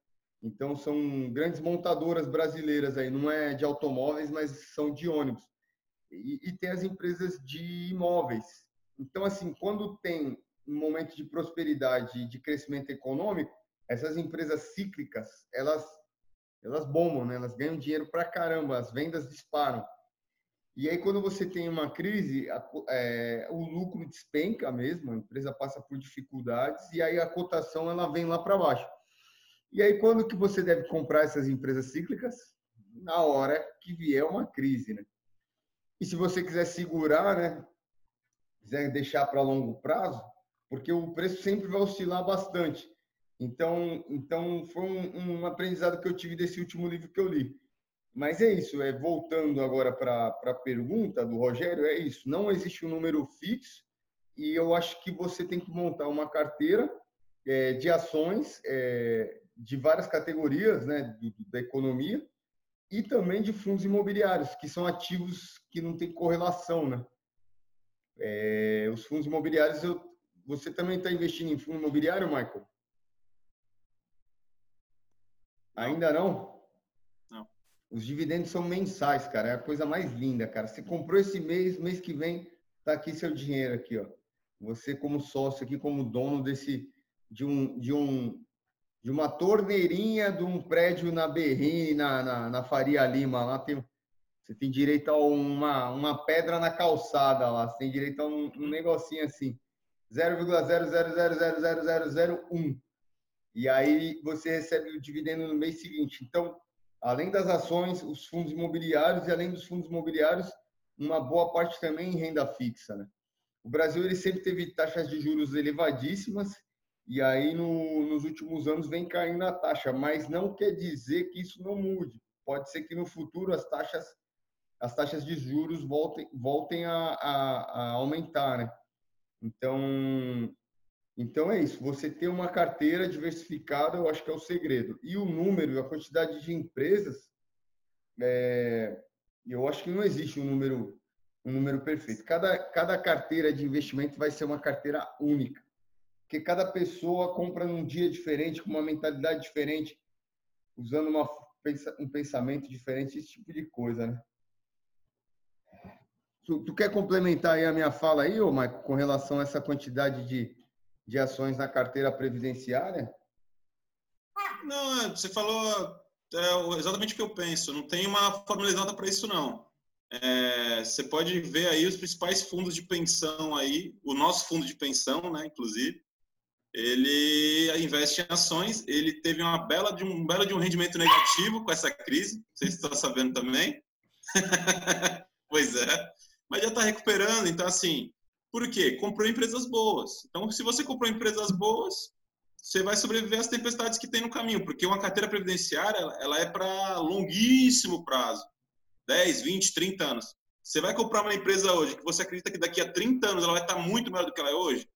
Então, são grandes montadoras brasileiras aí, não é de automóveis, mas são de ônibus. E, e tem as empresas de imóveis. Então, assim, quando tem um momento de prosperidade e de crescimento econômico, essas empresas cíclicas, elas elas bombam, né? Elas ganham dinheiro pra caramba, as vendas disparam. E aí, quando você tem uma crise, a, é, o lucro despenca mesmo, a empresa passa por dificuldades e aí a cotação ela vem lá para baixo. E aí, quando que você deve comprar essas empresas cíclicas? Na hora que vier uma crise, né? E se você quiser segurar, né? Quiser deixar para longo prazo, porque o preço sempre vai oscilar bastante. Então, então foi um, um aprendizado que eu tive desse último livro que eu li. Mas é isso, é voltando agora para a pergunta do Rogério, é isso. Não existe um número fixo e eu acho que você tem que montar uma carteira é, de ações é, de várias categorias né, do, da economia e também de fundos imobiliários, que são ativos que não têm correlação. Né? É, os fundos imobiliários, eu, você também está investindo em fundo imobiliário, Michael? Ainda não? Não. Os dividendos são mensais, cara. É a coisa mais linda, cara. Você comprou esse mês, mês que vem, tá aqui seu dinheiro aqui, ó. Você como sócio aqui, como dono desse de um de um de uma torneirinha de um prédio na Berrini, na, na, na Faria Lima, lá tem você tem direito a uma, uma pedra na calçada lá, você tem direito a um, um negocinho assim, 0,0000001. E aí você recebe o dividendo no mês seguinte. Então, além das ações, os fundos imobiliários e além dos fundos imobiliários, uma boa parte também em renda fixa, né? O Brasil ele sempre teve taxas de juros elevadíssimas e aí no, nos últimos anos vem caindo a taxa, mas não quer dizer que isso não mude. Pode ser que no futuro as taxas as taxas de juros voltem voltem a, a, a aumentar, né? Então então é isso, você ter uma carteira diversificada, eu acho que é o segredo. E o número, a quantidade de empresas, é, eu acho que não existe um número, um número perfeito. Cada, cada carteira de investimento vai ser uma carteira única, porque cada pessoa compra num dia diferente, com uma mentalidade diferente, usando uma, um pensamento diferente, esse tipo de coisa, né? Tu, tu quer complementar aí a minha fala aí, ô Marco, com relação a essa quantidade de de ações na carteira previdenciária? Não, é, você falou é, exatamente o que eu penso. Não tem uma fórmula exata para isso, não. É, você pode ver aí os principais fundos de pensão aí, o nosso fundo de pensão, né, inclusive, ele investe em ações, ele teve uma bela de um belo de um rendimento negativo com essa crise, vocês estão sabendo também. pois é. mas já está recuperando. Então, assim, por quê? Comprou empresas boas. Então, se você comprou empresas boas, você vai sobreviver às tempestades que tem no caminho, porque uma carteira previdenciária ela é para longuíssimo prazo 10, 20, 30 anos. Você vai comprar uma empresa hoje que você acredita que daqui a 30 anos ela vai estar muito melhor do que ela é hoje?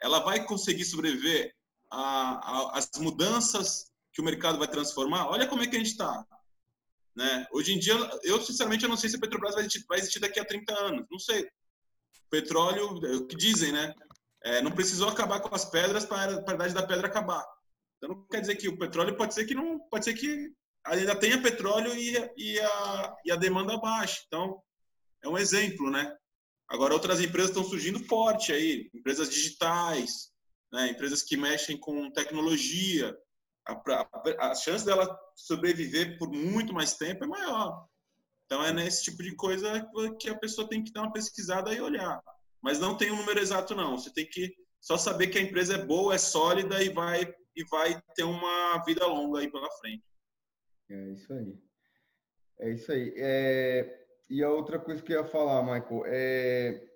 Ela vai conseguir sobreviver às mudanças que o mercado vai transformar? Olha como é que a gente está. Né? Hoje em dia, eu sinceramente eu não sei se a Petrobras vai existir, vai existir daqui a 30 anos. Não sei. Petróleo, é o que dizem, né? É, não precisou acabar com as pedras para a idade da pedra acabar. Então não quer dizer que o petróleo pode ser que não, pode ser que ainda tenha petróleo e, e, a, e a demanda baixa. Então é um exemplo, né? Agora outras empresas estão surgindo forte aí, empresas digitais, né? empresas que mexem com tecnologia. A, a, a chance dela sobreviver por muito mais tempo é maior. Então é nesse tipo de coisa que a pessoa tem que dar uma pesquisada e olhar mas não tem um número exato não. Você tem que só saber que a empresa é boa, é sólida e vai e vai ter uma vida longa aí pela frente. É isso aí. É isso aí. É... E a outra coisa que eu ia falar, Michael, é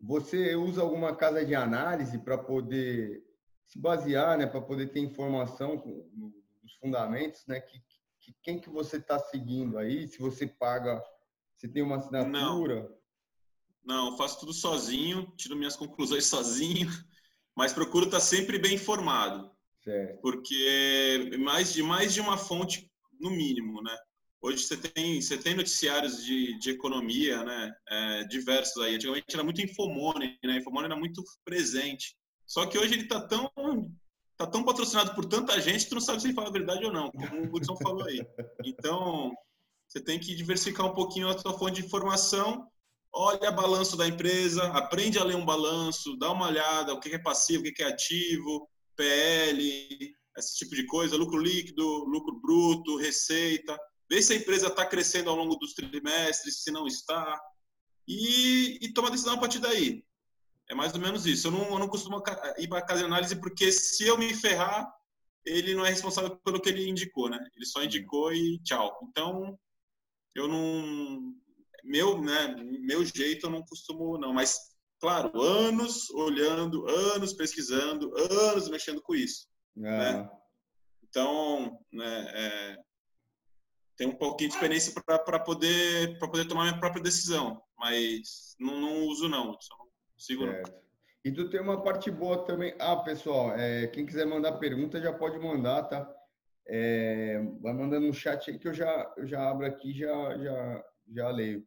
você usa alguma casa de análise para poder se basear, né, para poder ter informação dos fundamentos, né, que, que quem que você está seguindo aí, se você paga, se tem uma assinatura. Não. Não, faço tudo sozinho, tiro minhas conclusões sozinho, mas procuro estar sempre bem informado. Certo. Porque mais de mais de uma fonte no mínimo, né? Hoje você tem você tem noticiários de, de economia, né? É, diversos aí. Antigamente era muito Infomone, né? Infomone era muito presente. Só que hoje ele está tão tá tão patrocinado por tanta gente que tu não sabe se ele fala a verdade ou não, como o Hudson falou aí. Então você tem que diversificar um pouquinho a sua fonte de informação olha balanço da empresa, aprende a ler um balanço, dá uma olhada, o que é passivo, o que é ativo, PL, esse tipo de coisa, lucro líquido, lucro bruto, receita, vê se a empresa está crescendo ao longo dos trimestres, se não está, e, e toma decisão a partir daí. É mais ou menos isso. Eu não, eu não costumo ir para a casa de análise porque se eu me ferrar, ele não é responsável pelo que ele indicou, né? Ele só indicou e tchau. Então, eu não, meu, né, meu jeito eu não costumo, não, mas, claro, anos olhando, anos pesquisando, anos mexendo com isso. Né? É. Então, né, é, tem um pouquinho de experiência para poder, poder tomar minha própria decisão, mas não, não uso, não, só não sigo. Certo. E tu tem uma parte boa também. Ah, pessoal, é, quem quiser mandar pergunta já pode mandar, tá? É, vai mandando no chat aí que eu já, eu já abro aqui já já já leio.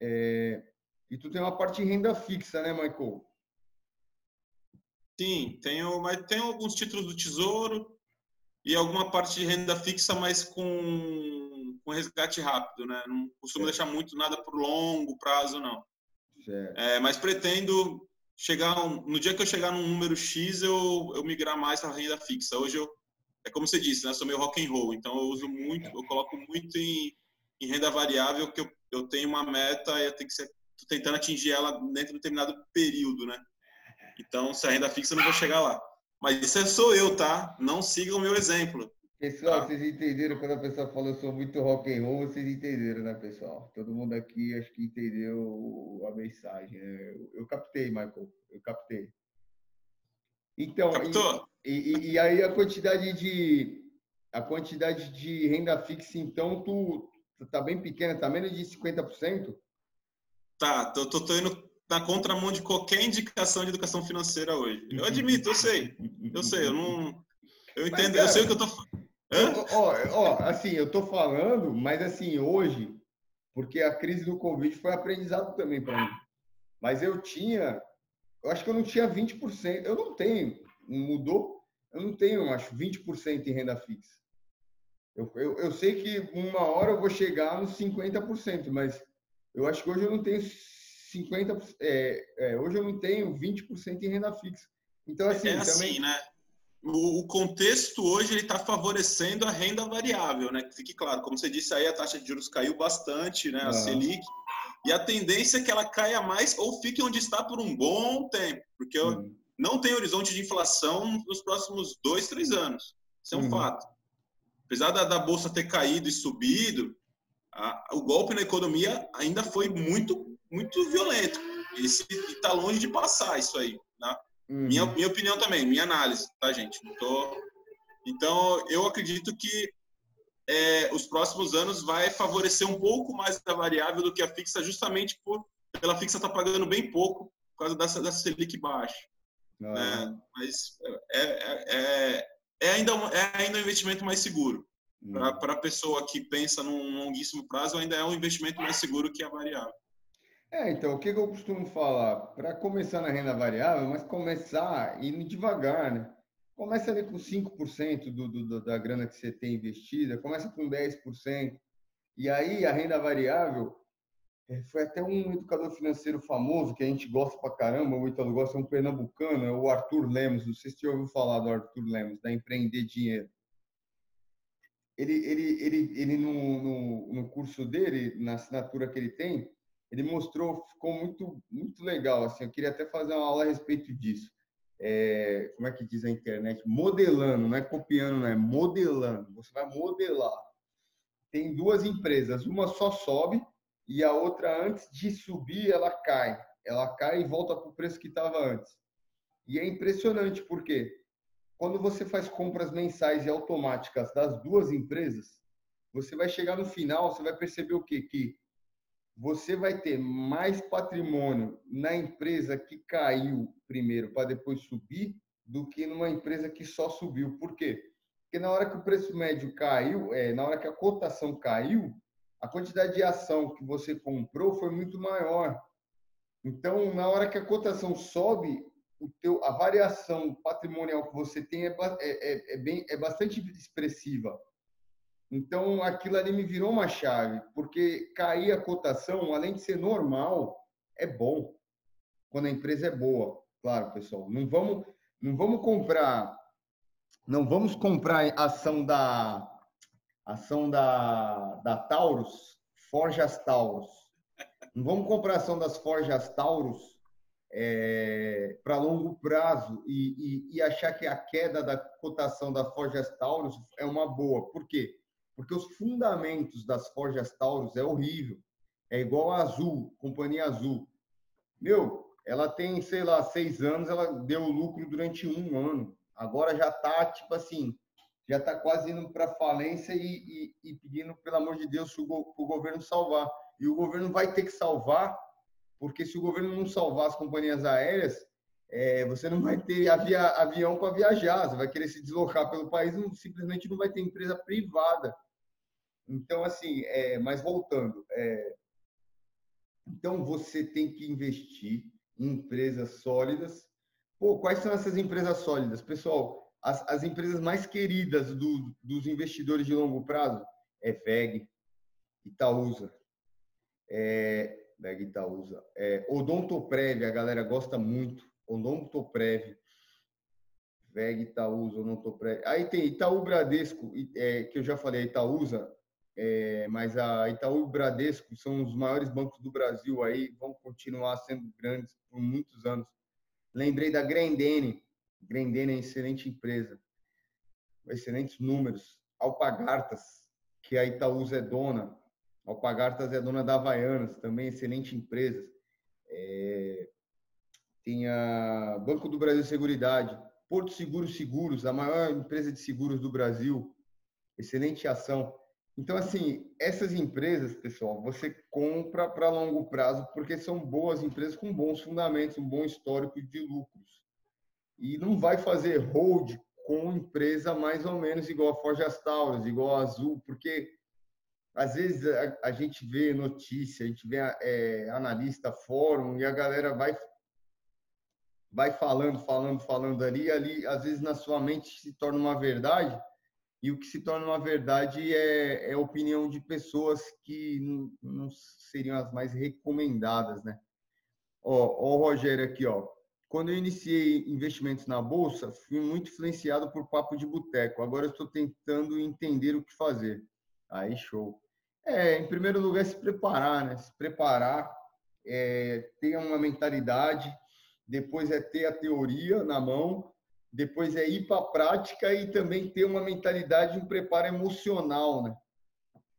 É, e tu tem uma parte de renda fixa, né, Michael? Sim, tenho, mas tenho alguns títulos do Tesouro e alguma parte de renda fixa, mas com, com resgate rápido, né? Não costumo deixar muito nada por longo prazo, não. É, mas pretendo chegar no dia que eu chegar num número X, eu, eu migrar mais para renda fixa. Hoje eu é como você disse, né? Sou meio rock and roll, então eu uso muito, eu coloco muito em, em renda variável que eu eu tenho uma meta e eu tenho que ser tentando atingir ela dentro de um determinado período, né? Então, se a renda fixa, eu não vou chegar lá. Mas isso é sou eu, tá? Não sigam o meu exemplo. Pessoal, tá? vocês entenderam quando a pessoa falou eu sou muito rock and roll, vocês entenderam, né, pessoal? Todo mundo aqui acho que entendeu a mensagem. Né? Eu, eu captei, Michael. Eu captei. Então, e, e, e, aí a quantidade de a quantidade de renda fixa, então, tu, tá bem pequena, tá menos de 50%? Tá, tô, tô, tô indo na contramão de qualquer indicação de educação financeira hoje. Eu admito, eu sei. Eu sei, eu não. Eu entendo, mas, cara, eu sei o que eu tô falando. Ó, ó, assim, eu tô falando, mas assim, hoje, porque a crise do Covid foi aprendizado também para mim. Mas eu tinha, eu acho que eu não tinha 20%, eu não tenho, mudou, eu não tenho, eu acho, 20% em renda fixa. Eu, eu, eu sei que uma hora eu vou chegar nos 50%, mas eu acho que hoje eu não tenho 50%, é, é, hoje eu não tenho 20% em renda fixa. Então, assim, é assim, também... né? O, o contexto hoje ele está favorecendo a renda variável, né? Que fique claro, como você disse aí, a taxa de juros caiu bastante, né? A Selic. E a tendência é que ela caia mais ou fique onde está por um bom tempo, porque hum. não tem horizonte de inflação nos próximos dois, três anos. Isso é um hum. fato apesar da, da bolsa ter caído e subido, a, o golpe na economia ainda foi muito, muito violento. E está longe de passar isso aí. Né? Uhum. Minha, minha opinião também, minha análise, tá, gente? Tô... Então, eu acredito que é, os próximos anos vai favorecer um pouco mais a variável do que a fixa, justamente por pela fixa tá pagando bem pouco por causa dessa, dessa Selic baixa. Ah. Né? Mas é, é, é, é, ainda, é ainda um investimento mais seguro. Hum. Para a pessoa que pensa num longuíssimo prazo, ainda é um investimento mais seguro que a variável. É, então, o que, eu costumo falar? Para começar na renda variável, mas começar indo devagar, né? Começa ali com 5% do, do, da grana que você tem investida, começa com 10%. E aí a renda variável, é, foi até um educador financeiro famoso que a gente gosta pra caramba, o Ítalo gosta, é um pernambucano, é o Arthur Lemos. Não sei se você ouviu falar do Arthur Lemos, da Empreender Dinheiro. Ele, ele, ele, ele no, no, no curso dele, na assinatura que ele tem, ele mostrou, ficou muito, muito legal. Assim, eu queria até fazer uma aula a respeito disso. É, como é que diz a internet? Modelando, não é copiando, não é modelando. Você vai modelar. Tem duas empresas, uma só sobe e a outra, antes de subir, ela cai. Ela cai e volta para o preço que estava antes. E é impressionante, porque quando você faz compras mensais e automáticas das duas empresas, você vai chegar no final, você vai perceber o quê? Que você vai ter mais patrimônio na empresa que caiu primeiro para depois subir do que numa empresa que só subiu. Por quê? Porque na hora que o preço médio caiu, é, na hora que a cotação caiu, a quantidade de ação que você comprou foi muito maior. Então, na hora que a cotação sobe, o teu, a variação patrimonial que você tem é, é, é, é, bem, é bastante expressiva. Então, aquilo ali me virou uma chave, porque cair a cotação, além de ser normal, é bom. Quando a empresa é boa. Claro, pessoal, não vamos, não vamos comprar, não vamos comprar ação da ação da, da Taurus, Forjas Taurus. Não vamos comprar ação das Forjas Taurus é, para longo prazo e, e, e, achar que a queda da cotação da Forjas Taurus é uma boa. Por quê? Porque os fundamentos das Forjas Taurus é horrível. É igual a Azul, Companhia Azul. Meu, ela tem, sei lá, seis anos, ela deu lucro durante um ano. Agora já tá, tipo assim, já está quase indo para falência e, e, e, pedindo, pelo amor de Deus, para o governo salvar. E o governo vai ter que salvar, porque se o governo não salvar as companhias aéreas, é, você não vai ter avia, avião para viajar, você vai querer se deslocar pelo país, não, simplesmente não vai ter empresa privada. Então, assim, é, mas voltando, é, então você tem que investir em empresas sólidas. Pô, quais são essas empresas sólidas? Pessoal, as, as empresas mais queridas do, dos investidores de longo prazo é VEG, Itaúsa, é, VEG Itaúsa, é, Odontoprev, a galera gosta muito, Odontoprev, VEG, Itaúsa, Odontoprev. Aí tem Itaú Bradesco, é, que eu já falei, Itaúsa, é, mas a Itaú Bradesco são os maiores bancos do Brasil aí, vão continuar sendo grandes por muitos anos. Lembrei da Grendene, Grendene é excelente empresa, excelentes números. Alpagartas, que a Itaúsa é dona. Alpagartas é dona da Havaianas, também excelente empresa. É... Tem a Banco do Brasil Seguridade, Porto Seguro Seguros, a maior empresa de seguros do Brasil. Excelente ação. Então, assim, essas empresas, pessoal, você compra para longo prazo porque são boas empresas com bons fundamentos, um bom histórico de lucros e não vai fazer hold com empresa mais ou menos igual a Forjas Taurus, igual a Azul, porque às vezes a, a gente vê notícia, a gente vê é, analista, fórum, e a galera vai vai falando, falando, falando ali, ali às vezes na sua mente se torna uma verdade, e o que se torna uma verdade é, é opinião de pessoas que não, não seriam as mais recomendadas, né? Ó, ó o Rogério aqui, ó. Quando eu iniciei investimentos na bolsa, fui muito influenciado por papo de boteco. Agora estou tentando entender o que fazer. Aí, show. É, em primeiro lugar, se preparar, né? Se preparar, é, ter uma mentalidade, depois é ter a teoria na mão, depois é ir para a prática e também ter uma mentalidade, um preparo emocional, né?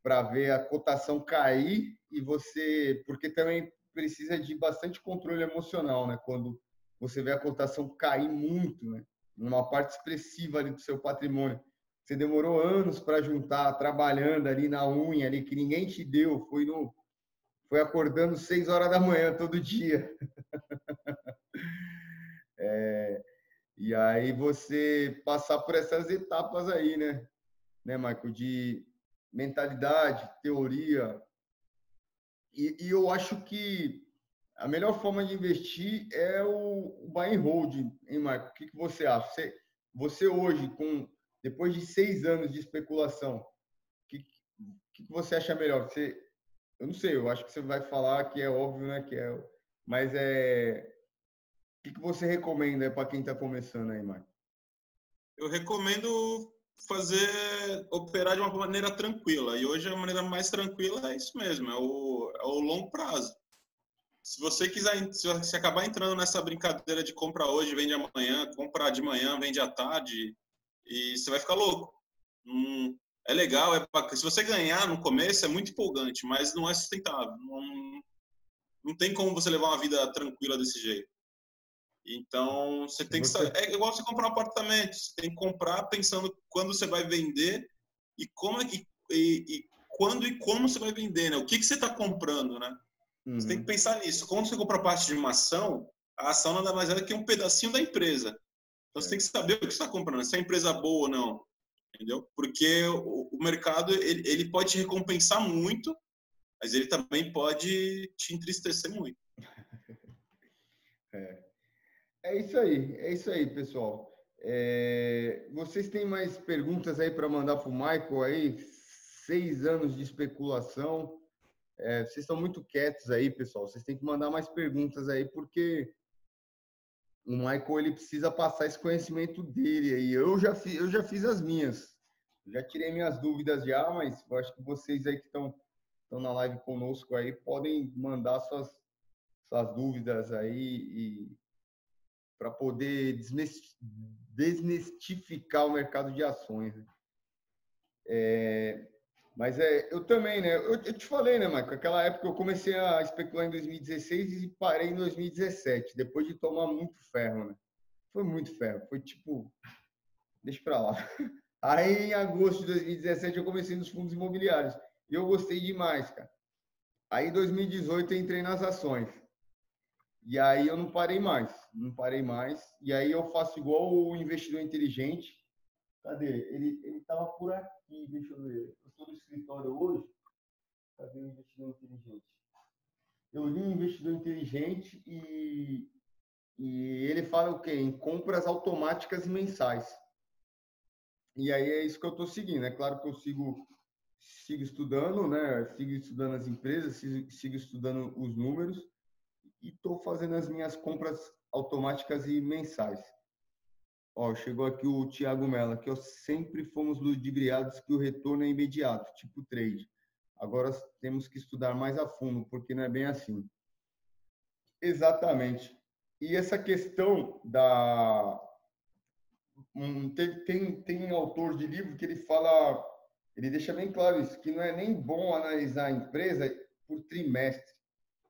Para ver a cotação cair e você. Porque também precisa de bastante controle emocional, né? Quando você vê a cotação cair muito, né? Uma parte expressiva ali do seu patrimônio. Você demorou anos para juntar, trabalhando ali na unha, ali que ninguém te deu, foi no foi acordando seis horas da manhã todo dia. é, e aí você passar por essas etapas aí, né? Né, Michael? De mentalidade, teoria. E, e eu acho que a melhor forma de investir é o, o buy and hold, hein, Marco? O que, que você acha? Você, você hoje, com depois de seis anos de especulação, o que, que, que você acha melhor? Você, eu não sei, eu acho que você vai falar que é óbvio, né? Que é, mas é. Que, que você recomenda para quem está começando aí, Marco? Eu recomendo fazer operar de uma maneira tranquila. E hoje a maneira mais tranquila é isso mesmo, é o, é o longo prazo. Se você quiser, se você acabar entrando nessa brincadeira de compra hoje, vende amanhã, comprar de manhã, vende à tarde, e você vai ficar louco. Hum, é legal, é se você ganhar no começo é muito empolgante, mas não é sustentável. Não, não tem como você levar uma vida tranquila desse jeito. Então, você tem que saber. É igual você comprar um apartamento. Você tem que comprar pensando quando você vai vender e como é que. E, e quando e como você vai vender, né? O que, que você está comprando, né? Uhum. Você tem que uhum. pensar nisso. Quando você compra parte de uma ação, a ação nada mais é do que um pedacinho da empresa. Então, você tem que saber o que você está comprando, se é empresa boa ou não. Entendeu? Porque o, o mercado, ele, ele pode te recompensar muito, mas ele também pode te entristecer muito. é. É isso aí, é isso aí, pessoal. É, vocês têm mais perguntas aí para mandar para o Michael aí? Seis anos de especulação. É, vocês estão muito quietos aí, pessoal. Vocês têm que mandar mais perguntas aí, porque o Michael ele precisa passar esse conhecimento dele aí. Eu já fiz, eu já fiz as minhas. Já tirei minhas dúvidas já, mas eu acho que vocês aí que estão na live conosco aí podem mandar suas suas dúvidas aí e para poder desmistificar o mercado de ações. Né? É, mas é, eu também, né? Eu, eu, te falei, né, Marco? Aquela época eu comecei a especular em 2016 e parei em 2017, depois de tomar muito ferro, né? Foi muito ferro. Foi tipo, deixa para lá. Aí em agosto de 2017 eu comecei nos fundos imobiliários e eu gostei demais, cara. Aí em 2018 eu entrei nas ações. E aí eu não parei mais, não parei mais. E aí eu faço igual o investidor inteligente. Cadê? Ele estava por aqui, deixa eu ver. Eu estou no escritório hoje. Cadê o investidor inteligente? Eu li o investidor inteligente e, e ele fala o quê? Em compras automáticas mensais. E aí é isso que eu estou seguindo. É claro que eu sigo sigo estudando, né? Sigo estudando as empresas, sigo, sigo estudando os números e estou fazendo as minhas compras automáticas e mensais. Ó, chegou aqui o Thiago Mello, que sempre fomos ludibriados que o retorno é imediato, tipo trade. Agora temos que estudar mais a fundo, porque não é bem assim. Exatamente. E essa questão da. Tem, tem, tem autor de livro que ele fala, ele deixa bem claro isso, que não é nem bom analisar a empresa por trimestre.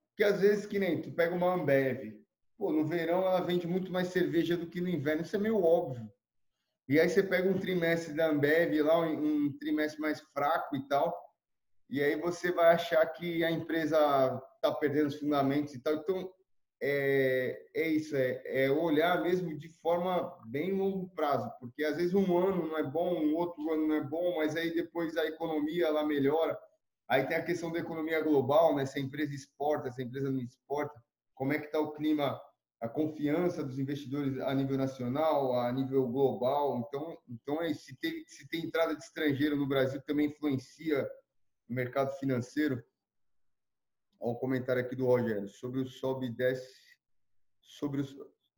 Porque às vezes, que nem tu pega uma Ambev, pô, no verão ela vende muito mais cerveja do que no inverno, isso é meio óbvio. E aí você pega um trimestre da Ambev lá, um, trimestre mais fraco e tal, e aí você vai achar que a empresa está perdendo os fundamentos e tal. Então, é, é isso, é, é, olhar mesmo de forma bem longo prazo, porque às vezes um ano não é bom, um outro ano não é bom, mas aí depois a economia ela melhora. Aí tem a questão da economia global, né? Se a empresa exporta, se a empresa não exporta, como é que está o clima, a confiança dos investidores a nível nacional, a nível global. Então, então é, se, tem, se tem entrada de estrangeiro no Brasil, também influencia o mercado financeiro. Olha o comentário aqui do Rogério sobre o sobe e desce, sobre os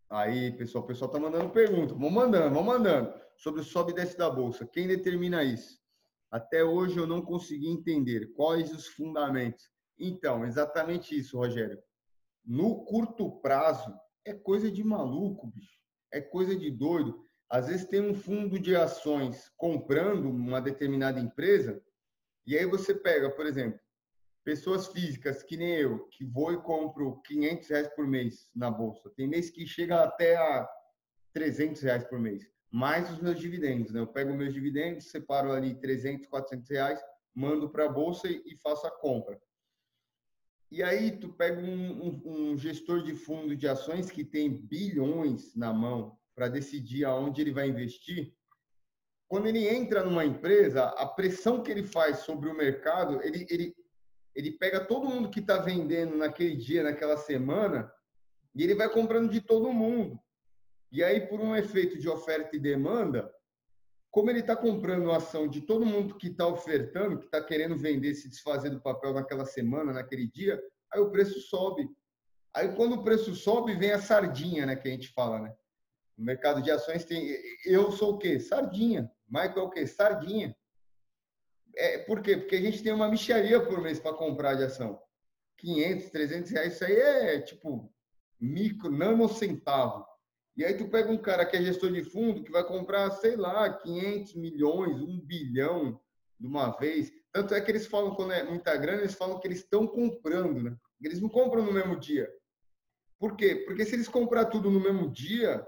Aí, pessoal, o pessoal tá mandando pergunta. Vão mandando, vão mandando. Sobre o sobe e desce da bolsa. Quem determina isso? Até hoje eu não consegui entender quais os fundamentos. Então, exatamente isso, Rogério. No curto prazo, é coisa de maluco, bicho. É coisa de doido. Às vezes tem um fundo de ações comprando uma determinada empresa, e aí você pega, por exemplo, pessoas físicas, que nem eu, que vou e compro 500 reais por mês na bolsa. Tem mês que chega até a 300 reais por mês, mais os meus dividendos. Né? Eu pego meus dividendos, separo ali 300, 400 reais, mando para a bolsa e faço a compra. E aí tu pega um, um, um, gestor de fundo de ações que tem bilhões na mão para decidir aonde ele vai investir. Quando ele entra numa empresa, a pressão que ele faz sobre o mercado, ele, ele ele pega todo mundo que está vendendo naquele dia, naquela semana, e ele vai comprando de todo mundo. E aí, por um efeito de oferta e demanda, como ele está comprando a ação de todo mundo que está ofertando, que está querendo vender, se desfazer do papel naquela semana, naquele dia, aí o preço sobe. Aí, quando o preço sobe, vem a sardinha, né, que a gente fala, né? No mercado de ações tem. Eu sou o quê? Sardinha. Michael é o quê? Sardinha. É, por quê? Porque a gente tem uma micharia por mês para comprar de ação. 500, 300 reais, isso aí é tipo micro, nano centavo. E aí tu pega um cara que é gestor de fundo que vai comprar, sei lá, 500 milhões, 1 bilhão de uma vez. Tanto é que eles falam, quando é muita grana, eles falam que eles estão comprando, né? Eles não compram no mesmo dia. Por quê? Porque se eles comprar tudo no mesmo dia,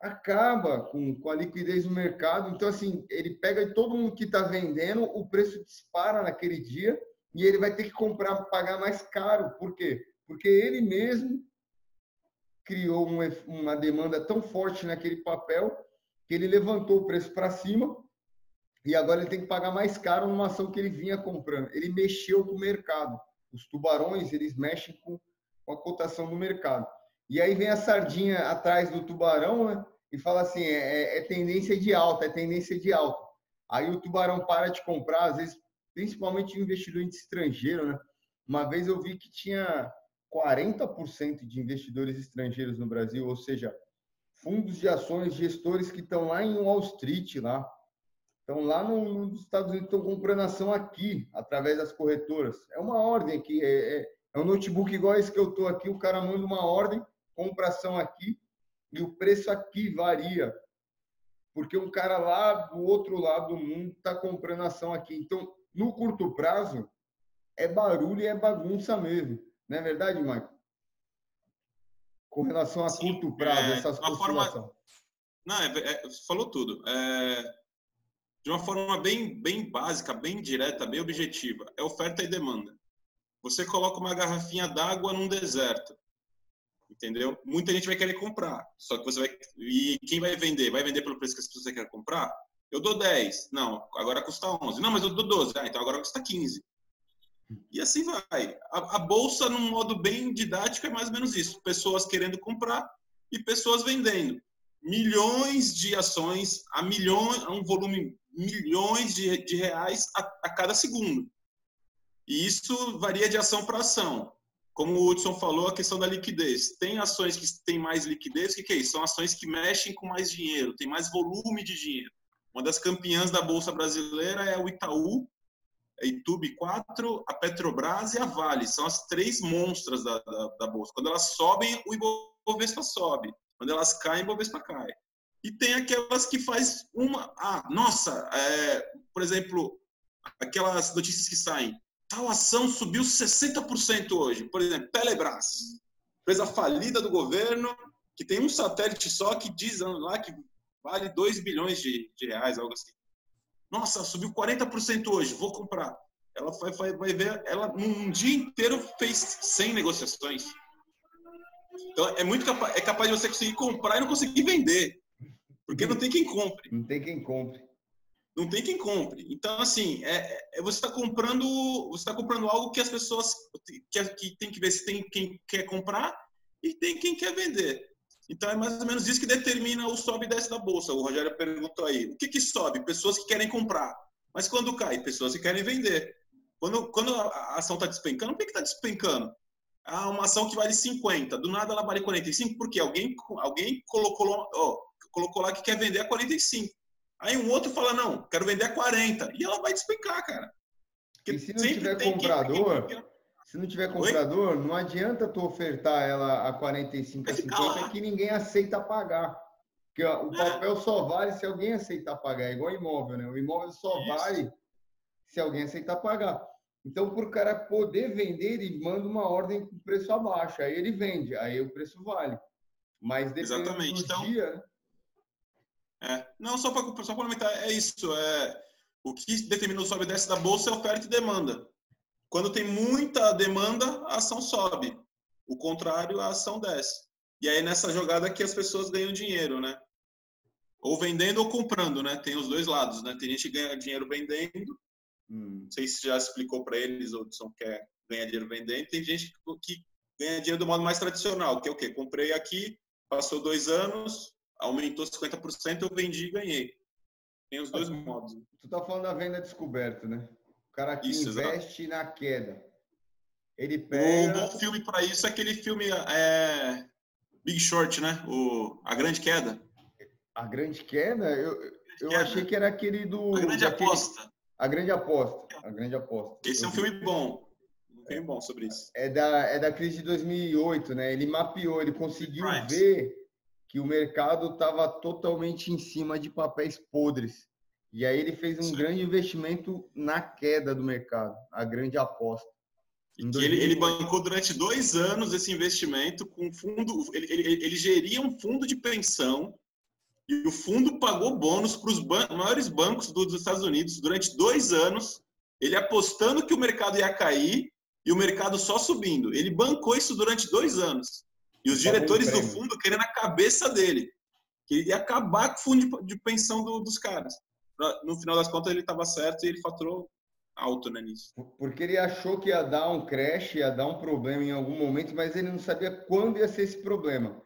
acaba com, com a liquidez no mercado. Então, assim, ele pega todo mundo que está vendendo, o preço dispara naquele dia e ele vai ter que comprar, pagar mais caro. Por quê? Porque ele mesmo criou uma, demanda tão forte naquele papel que ele levantou o preço para cima e agora ele tem que pagar mais caro numa ação que ele vinha comprando. Ele mexeu com o mercado. Os tubarões, eles mexem com, a cotação do mercado. E aí vem a sardinha atrás do tubarão, né? E fala assim, é, é, tendência de alta, é tendência de alta. Aí o tubarão para de comprar, às vezes, principalmente investidor estrangeiro, né? Uma vez eu vi que tinha 40% de investidores estrangeiros no Brasil, ou seja, fundos de ações, gestores que estão lá em Wall Street, lá. Estão lá no, nos Estados Unidos, estão comprando ação aqui, através das corretoras. É uma ordem aqui, é, é, é um notebook igual esse que eu estou aqui, o cara manda uma ordem, compração aqui e o preço aqui varia. Porque um cara lá do outro lado do mundo está comprando ação aqui. Então, no curto prazo, é barulho e é bagunça mesmo. Não é verdade, Marco? Com relação a Sim, curto prazo, é, essas oscilações. Forma... Não, é, é, falou tudo. É, de uma forma bem, bem básica, bem direta, bem objetiva. É oferta e demanda. Você coloca uma garrafinha d'água num deserto entendeu? Muita gente vai querer comprar, só que você vai e quem vai vender? Vai vender pelo preço que as pessoas querem comprar? Eu dou 10. Não, agora custa 11. Não, mas eu dou 12. Ah, então agora custa 15. E assim vai. A, a, bolsa, num modo bem didático, é mais ou menos isso. Pessoas querendo comprar e pessoas vendendo. Milhões de ações a milhões, a um volume milhões de, de reais a, a cada segundo. E isso varia de ação para ação como o Hudson falou, a questão da liquidez. Tem ações que têm mais liquidez, o que, que é isso? São ações que mexem com mais dinheiro, tem mais volume de dinheiro. Uma das campeãs da Bolsa Brasileira é o Itaú, a Itube 4, a Petrobras e a Vale. São as três monstras da, da, da Bolsa. Quando elas sobem, o Ibovespa sobe. Quando elas caem, o Ibovespa cai. E tem aquelas que faz uma... Ah, nossa, é, por exemplo, aquelas notícias que saem tal ação subiu 60% hoje. Por exemplo, Telebrás, empresa falida do governo, que tem um satélite só que diz lá que vale 2 bilhões de, de reais, algo assim. Nossa, subiu 40% hoje, vou comprar. Ela vai, vai, vai ver, ela num dia inteiro fez 100 negociações. Então é muito capaz, é capaz de você conseguir comprar e não conseguir vender. Porque não tem quem compre. Não tem quem compre não tem quem compre. Então, assim, é, é você está comprando, você está comprando algo que as pessoas que, que tem que ver se tem quem quer comprar e tem quem quer vender. Então, é mais ou menos isso que determina o sobe e desce da bolsa. O Rogério perguntou aí, o que que sobe? Pessoas que querem comprar. Mas quando cai? Pessoas que querem vender. Quando, quando a ação está despencando, por que está despencando? Ah, uma ação que vale 50, do nada ela vale 45, porque alguém, alguém colocou, oh, colocou lá que quer vender a 45. Aí um outro fala, não, quero vender a 40. E ela vai despencar, cara. Porque e se não tiver comprador, quem... se não tiver comprador, Oi? não adianta tu ofertar ela a 45, a 50, que ninguém aceita pagar. Porque ó, o é. papel só vale se alguém aceitar pagar. É igual imóvel, né? O imóvel só Isso. vale se alguém aceitar pagar. Então, para o cara poder vender, ele manda uma ordem com preço abaixo, aí ele vende, aí o preço vale. Mas Exatamente. do então, dia... Né? É. Não, só para só complementar, é isso. É, o que determina o sobe e desce da bolsa é oferta e demanda. Quando tem muita demanda, a ação sobe. O contrário, a ação desce. E aí nessa jogada que as pessoas ganham dinheiro, né? Ou vendendo ou comprando, né? Tem os dois lados, né? Tem gente que ganha dinheiro vendendo. Hum. Não sei se já explicou para eles, ou só quer ganhar dinheiro vendendo. Tem gente que ganha dinheiro do modo mais tradicional, que é o quê? Comprei aqui, passou dois anos, aumentou 50%, eu vendi e ganhei. Tem os dois modos. Tu tá falando da venda descoberta, né? Cara que isso, investe exatamente. na queda. Ele pega... Um bom filme para isso é aquele filme é... Big Short, né? O... A Grande Queda. A Grande Queda? Eu, eu queda. achei que era aquele do... A Grande daquele... Aposta. A Grande Aposta. A Grande Aposta. Esse eu é um vi. filme bom. Um filme bom sobre isso. É da, é da crise de 2008, né? Ele mapeou, ele conseguiu ver que o mercado estava totalmente em cima de papéis podres. E aí ele fez um Sim. grande investimento na queda do mercado, a grande aposta. Ele, ele, bancou durante dois anos esse investimento com fundo. Ele, ele, ele geria um fundo de pensão e o fundo pagou bônus para os ban maiores bancos dos Estados Unidos durante dois anos. Ele apostando que o mercado ia cair e o mercado só subindo. Ele bancou isso durante dois anos. E os diretores do fundo querendo a cabeça dele. Que ia acabar com o fundo de, de pensão do, dos caras. No final das contas, ele estava certo e ele faturou alto né, nisso. Porque ele achou que ia dar um crash, ia dar um problema em algum momento, mas ele não sabia quando ia ser esse problema.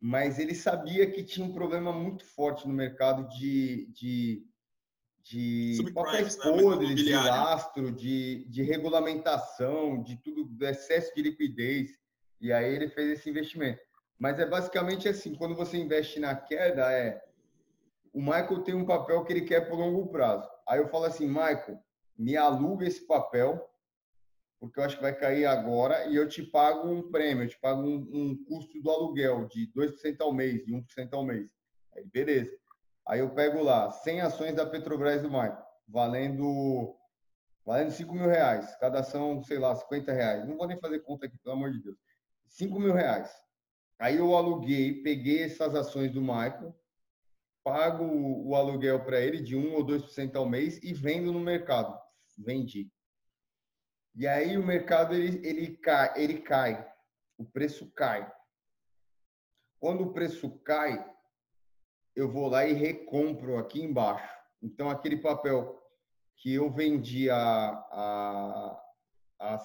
Mas ele sabia que tinha um problema muito forte no mercado de, de, de papéis né? podres, de lastro, de, de regulamentação, de tudo, do excesso de liquidez. E aí ele fez esse investimento. Mas é basicamente assim, quando você investe na queda, é o Michael tem um papel que ele quer por longo prazo. Aí eu falo assim, Michael, me aluga esse papel, porque eu acho que vai cair agora, e eu te pago um prêmio, eu te pago um, um custo do aluguel de 2% ao mês, de 1% ao mês. Aí, beleza. Aí eu pego lá 100 ações da Petrobras do Michael, valendo, valendo 5 mil reais. Cada ação, sei lá, 50 reais. Não vou nem fazer conta aqui, pelo amor de Deus. 5 mil reais. Aí eu aluguei, peguei essas ações do Michael, pago o aluguel para ele de 1 ou 2% ao mês e vendo no mercado. Vendi. E aí o mercado ele, ele, cai, ele cai, o preço cai. Quando o preço cai, eu vou lá e recompro aqui embaixo. Então, aquele papel que eu vendi a, a, a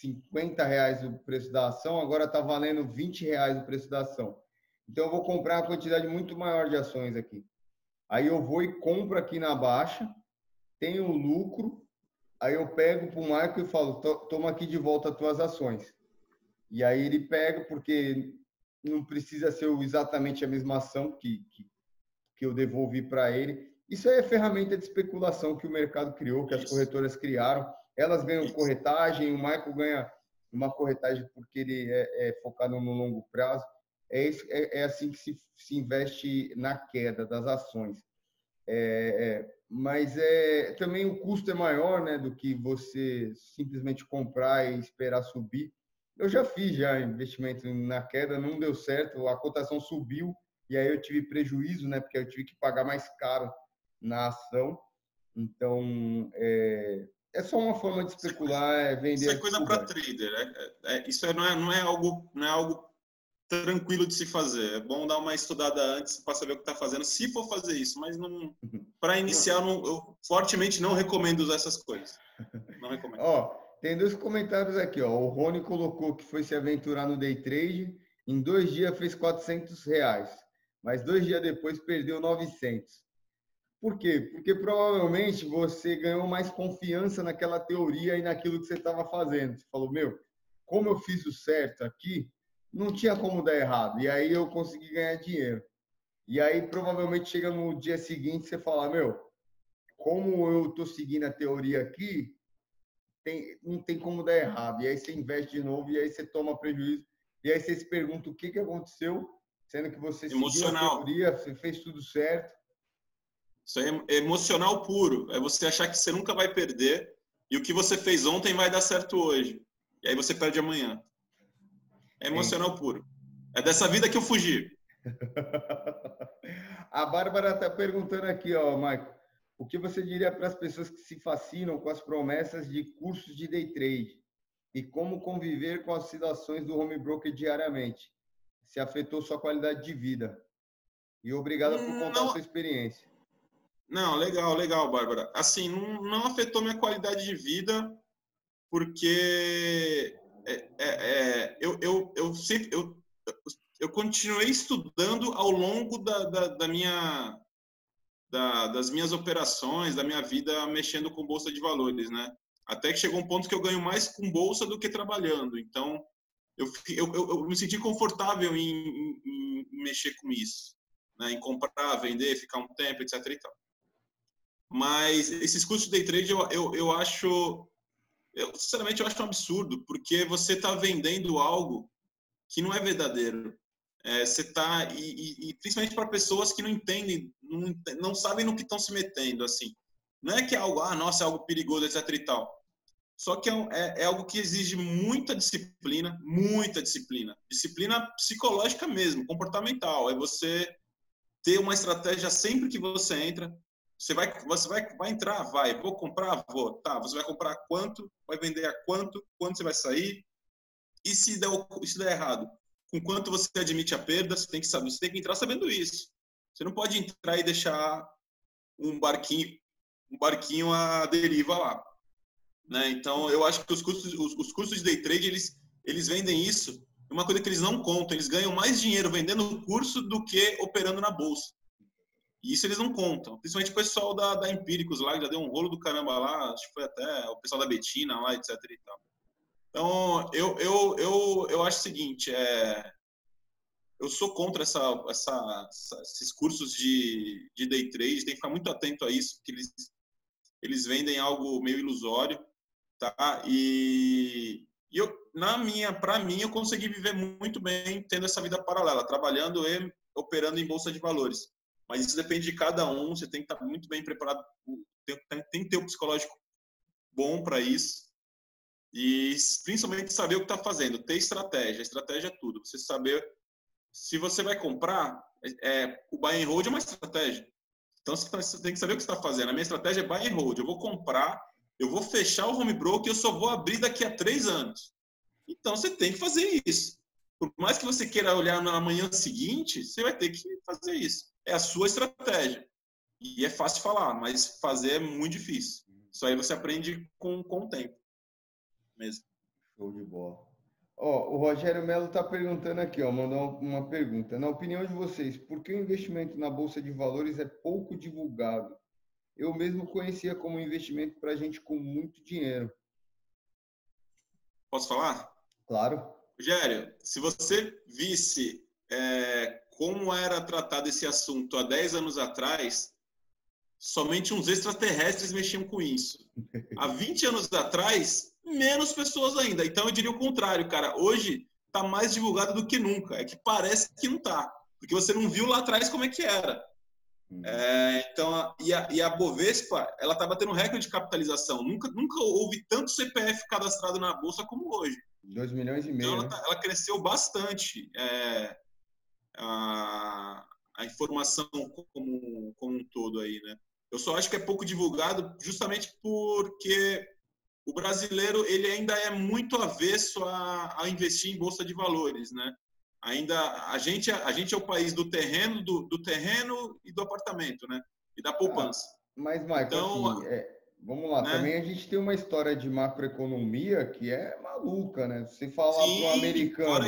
50 reais o preço da ação, agora está valendo 20 reais o preço da ação. Então, eu vou comprar uma quantidade muito maior de ações aqui. Aí eu vou e compro aqui na baixa, tenho lucro, aí eu pego para o Marco e falo, toma aqui de volta as tuas ações. E aí ele pega, porque não precisa ser exatamente a mesma ação que, que, que eu devolvi para ele. Isso aí é ferramenta de especulação que o mercado criou, que as corretoras criaram elas ganham corretagem, o Michael ganha uma corretagem porque ele é, é focado no longo prazo. É, é, é assim que se, se, investe na queda das ações. É, é, mas é também o custo é maior né, do que você simplesmente comprar e esperar subir. Eu já fiz já investimento na queda, não deu certo, a cotação subiu e aí eu tive prejuízo, né, porque eu tive que pagar mais caro na ação. Então, é, é só uma forma de especular, é vender. Isso é coisa para trader. É, é, isso não, é, não, é algo, não é algo tranquilo de se fazer. É bom dar uma estudada antes para saber o que está fazendo, se for fazer isso. Mas não, para iniciar, não, eu fortemente não recomendo usar essas coisas. Não recomendo. ó, tem dois comentários aqui. Ó. O Rony colocou que foi se aventurar no day trade. Em dois dias fez 400 reais. Mas dois dias depois perdeu 900. Por quê? Porque provavelmente você ganhou mais confiança naquela teoria e naquilo que você estava fazendo. Você falou, meu, como eu fiz o certo aqui, não tinha como dar errado. E aí eu consegui ganhar dinheiro. E aí provavelmente chega no dia seguinte você fala, meu, como eu estou seguindo a teoria aqui, tem, não tem como dar errado. E aí você investe de novo e aí você toma prejuízo. E aí você se pergunta o que, que aconteceu, sendo que você Emocional. seguiu a teoria, você fez tudo certo isso é emocional puro. É você achar que você nunca vai perder, e o que você fez ontem vai dar certo hoje. E aí você perde amanhã. É emocional puro. É dessa vida que eu fugi. A Bárbara está perguntando aqui, ó, Marco, o que você diria para as pessoas que se fascinam com as promessas de cursos de day trade e como conviver com as oscilações do home broker diariamente? Se afetou sua qualidade de vida? E obrigado por contar não, a sua experiência. Não, legal, legal, Bárbara. Assim, não, não afetou minha qualidade de vida, porque é, é, é, eu, eu, eu sempre eu, eu continuei estudando ao longo da, da, da minha da, das minhas operações, da minha vida mexendo com bolsa de valores, né? Até que chegou um ponto que eu ganho mais com bolsa do que trabalhando. Então, eu, eu, eu me senti confortável em, em, em mexer com isso, né? em comprar, vender, ficar um tempo, etc. E tal. Mas esses custos de day trade eu, eu, eu acho, eu, sinceramente, eu acho um absurdo, porque você está vendendo algo que não é verdadeiro. É, você está e, e, principalmente para pessoas que não entendem, não, não sabem no que estão se metendo, assim. Não é que é algo, ah, nossa, é algo perigoso, etc e tal. Só que é, é, é algo que exige muita disciplina, muita disciplina. Disciplina psicológica mesmo, comportamental. É você ter uma estratégia sempre que você entra. Você vai, você vai, vai entrar, vai. Vou comprar, vou. Tá. Você vai comprar quanto? Vai vender a quanto? Quanto você vai sair? E se der, se der errado? com quanto você admite a perda, você tem que saber, você tem que entrar sabendo isso. Você não pode entrar e deixar um barquinho, um barquinho à deriva lá, né? Então, eu acho que os custos, os, os custos de day trade eles eles vendem isso. Uma coisa que eles não contam, eles ganham mais dinheiro vendendo o curso do que operando na bolsa. E isso eles não contam. Principalmente o pessoal da, da Empíricos lá, que já deu um rolo do caramba lá, acho que foi até o pessoal da Betina lá, etc e tal. Então, eu, eu, eu, eu acho o seguinte, é, eu sou contra essa, essa, esses cursos de, de day trade, tem que ficar muito atento a isso, porque eles, eles vendem algo meio ilusório, tá? E, e eu, na minha, para mim, eu consegui viver muito bem tendo essa vida paralela, trabalhando e operando em bolsa de valores. Mas isso depende de cada um, você tem que estar muito bem preparado, tem, tem que ter um psicológico bom para isso e principalmente saber o que está fazendo, ter estratégia. Estratégia é tudo. Você saber se você vai comprar, é, o buy and hold é uma estratégia. Então você tem que saber o que está fazendo. A minha estratégia é buy and hold. Eu vou comprar, eu vou fechar o home broker e eu só vou abrir daqui a três anos. Então você tem que fazer isso. Por mais que você queira olhar na manhã seguinte, você vai ter que fazer isso. É a sua estratégia. E é fácil falar, mas fazer é muito difícil. Isso aí você aprende com, com o tempo mesmo. Show de bola. Ó, o Rogério Melo está perguntando aqui, ó, mandou uma pergunta. Na opinião de vocês, por que o investimento na Bolsa de Valores é pouco divulgado? Eu mesmo conhecia como investimento para gente com muito dinheiro. Posso falar? Claro. Rogério, se você visse é, como era tratado esse assunto há 10 anos atrás, somente uns extraterrestres mexiam com isso. Há 20 anos atrás, menos pessoas ainda. Então eu diria o contrário, cara. Hoje está mais divulgado do que nunca. É que parece que não está, porque você não viu lá atrás como é que era. Hum. É, então, e a, e a Bovespa, ela está batendo recorde de capitalização. Nunca, nunca houve tanto CPF cadastrado na bolsa como hoje. 2 milhões e meio. Então, ela, tá, ela cresceu bastante. É, a, a informação como, como um todo aí, né? Eu só acho que é pouco divulgado justamente porque o brasileiro ele ainda é muito avesso a, a, investir em bolsa de valores, né? Ainda a gente a gente é o país do terreno, do, do terreno e do apartamento, né? E da poupança. Ah, mas Michael, então, assim, é, vamos lá. Né? Também a gente tem uma história de macroeconomia que é maluca, né? Você falar para o americano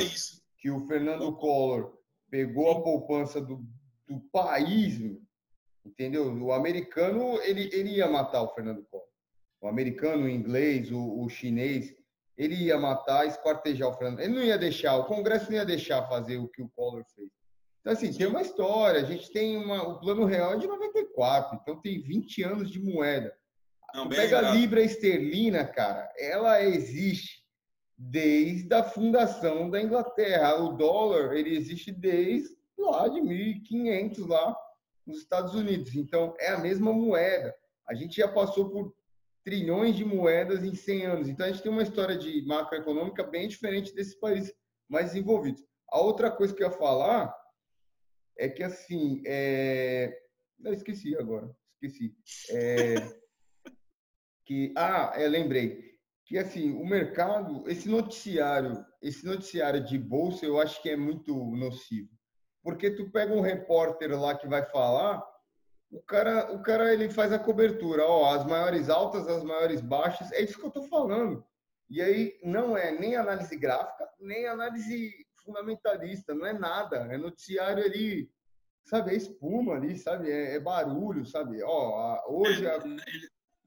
que o Fernando Collor pegou a poupança do, do país, entendeu? O americano ele, ele ia matar o Fernando Collor o americano, o inglês, o, o chinês, ele ia matar, esquartejar o Fernando. Ele não ia deixar, o Congresso não ia deixar fazer o que o Collor fez. Então, assim, tem uma história. A gente tem uma. O plano real é de 94, então tem 20 anos de moeda. Não, pega a Libra Esterlina, cara, ela existe desde a fundação da Inglaterra. O dólar, ele existe desde lá de 1500, lá nos Estados Unidos. Então, é a mesma moeda. A gente já passou por trilhões de moedas em 100 anos. Então, a gente tem uma história de macroeconômica bem diferente desses países mais desenvolvidos. A outra coisa que eu ia falar é que, assim, é... eu esqueci agora, esqueci. É... que, ah, é, lembrei. Que, assim, o mercado, esse noticiário, esse noticiário de bolsa, eu acho que é muito nocivo. Porque tu pega um repórter lá que vai falar, o cara, o cara ele faz a cobertura, ó, as maiores altas, as maiores baixas, é isso que eu estou falando. E aí não é nem análise gráfica, nem análise fundamentalista, não é nada, é noticiário ali, sabe, é espuma ali, sabe, é, é barulho, sabe, ó, hoje a, a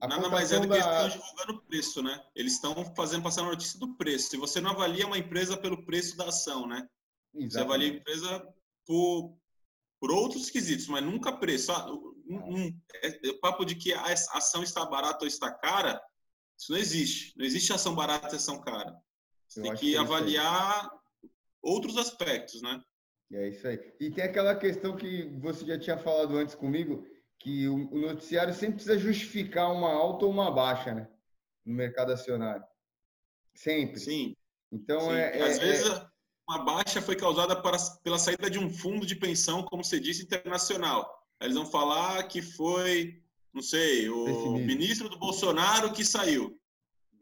Nada mais é do que eles estão divulgando o preço, né? Eles estão fazendo passar a notícia do preço. Se você não avalia uma empresa pelo preço da ação, né? Exatamente. Você avalia a empresa por, por outros quesitos, mas nunca preço. Ah, um, um, é, é, o papo de que a ação está barata ou está cara, isso não existe. Não existe ação barata e ação cara. Você Eu tem que, que é avaliar outros aspectos, né? É isso aí. E tem aquela questão que você já tinha falado antes comigo, que o, noticiário sempre precisa justificar uma alta ou uma baixa, né? No mercado acionário. Sempre. Sim. Então, Sim. É, Às é, vezes, é uma baixa foi causada para, pela saída de um fundo de pensão, como você disse, internacional. Eles vão falar que foi, não sei, o ministro do Bolsonaro que saiu.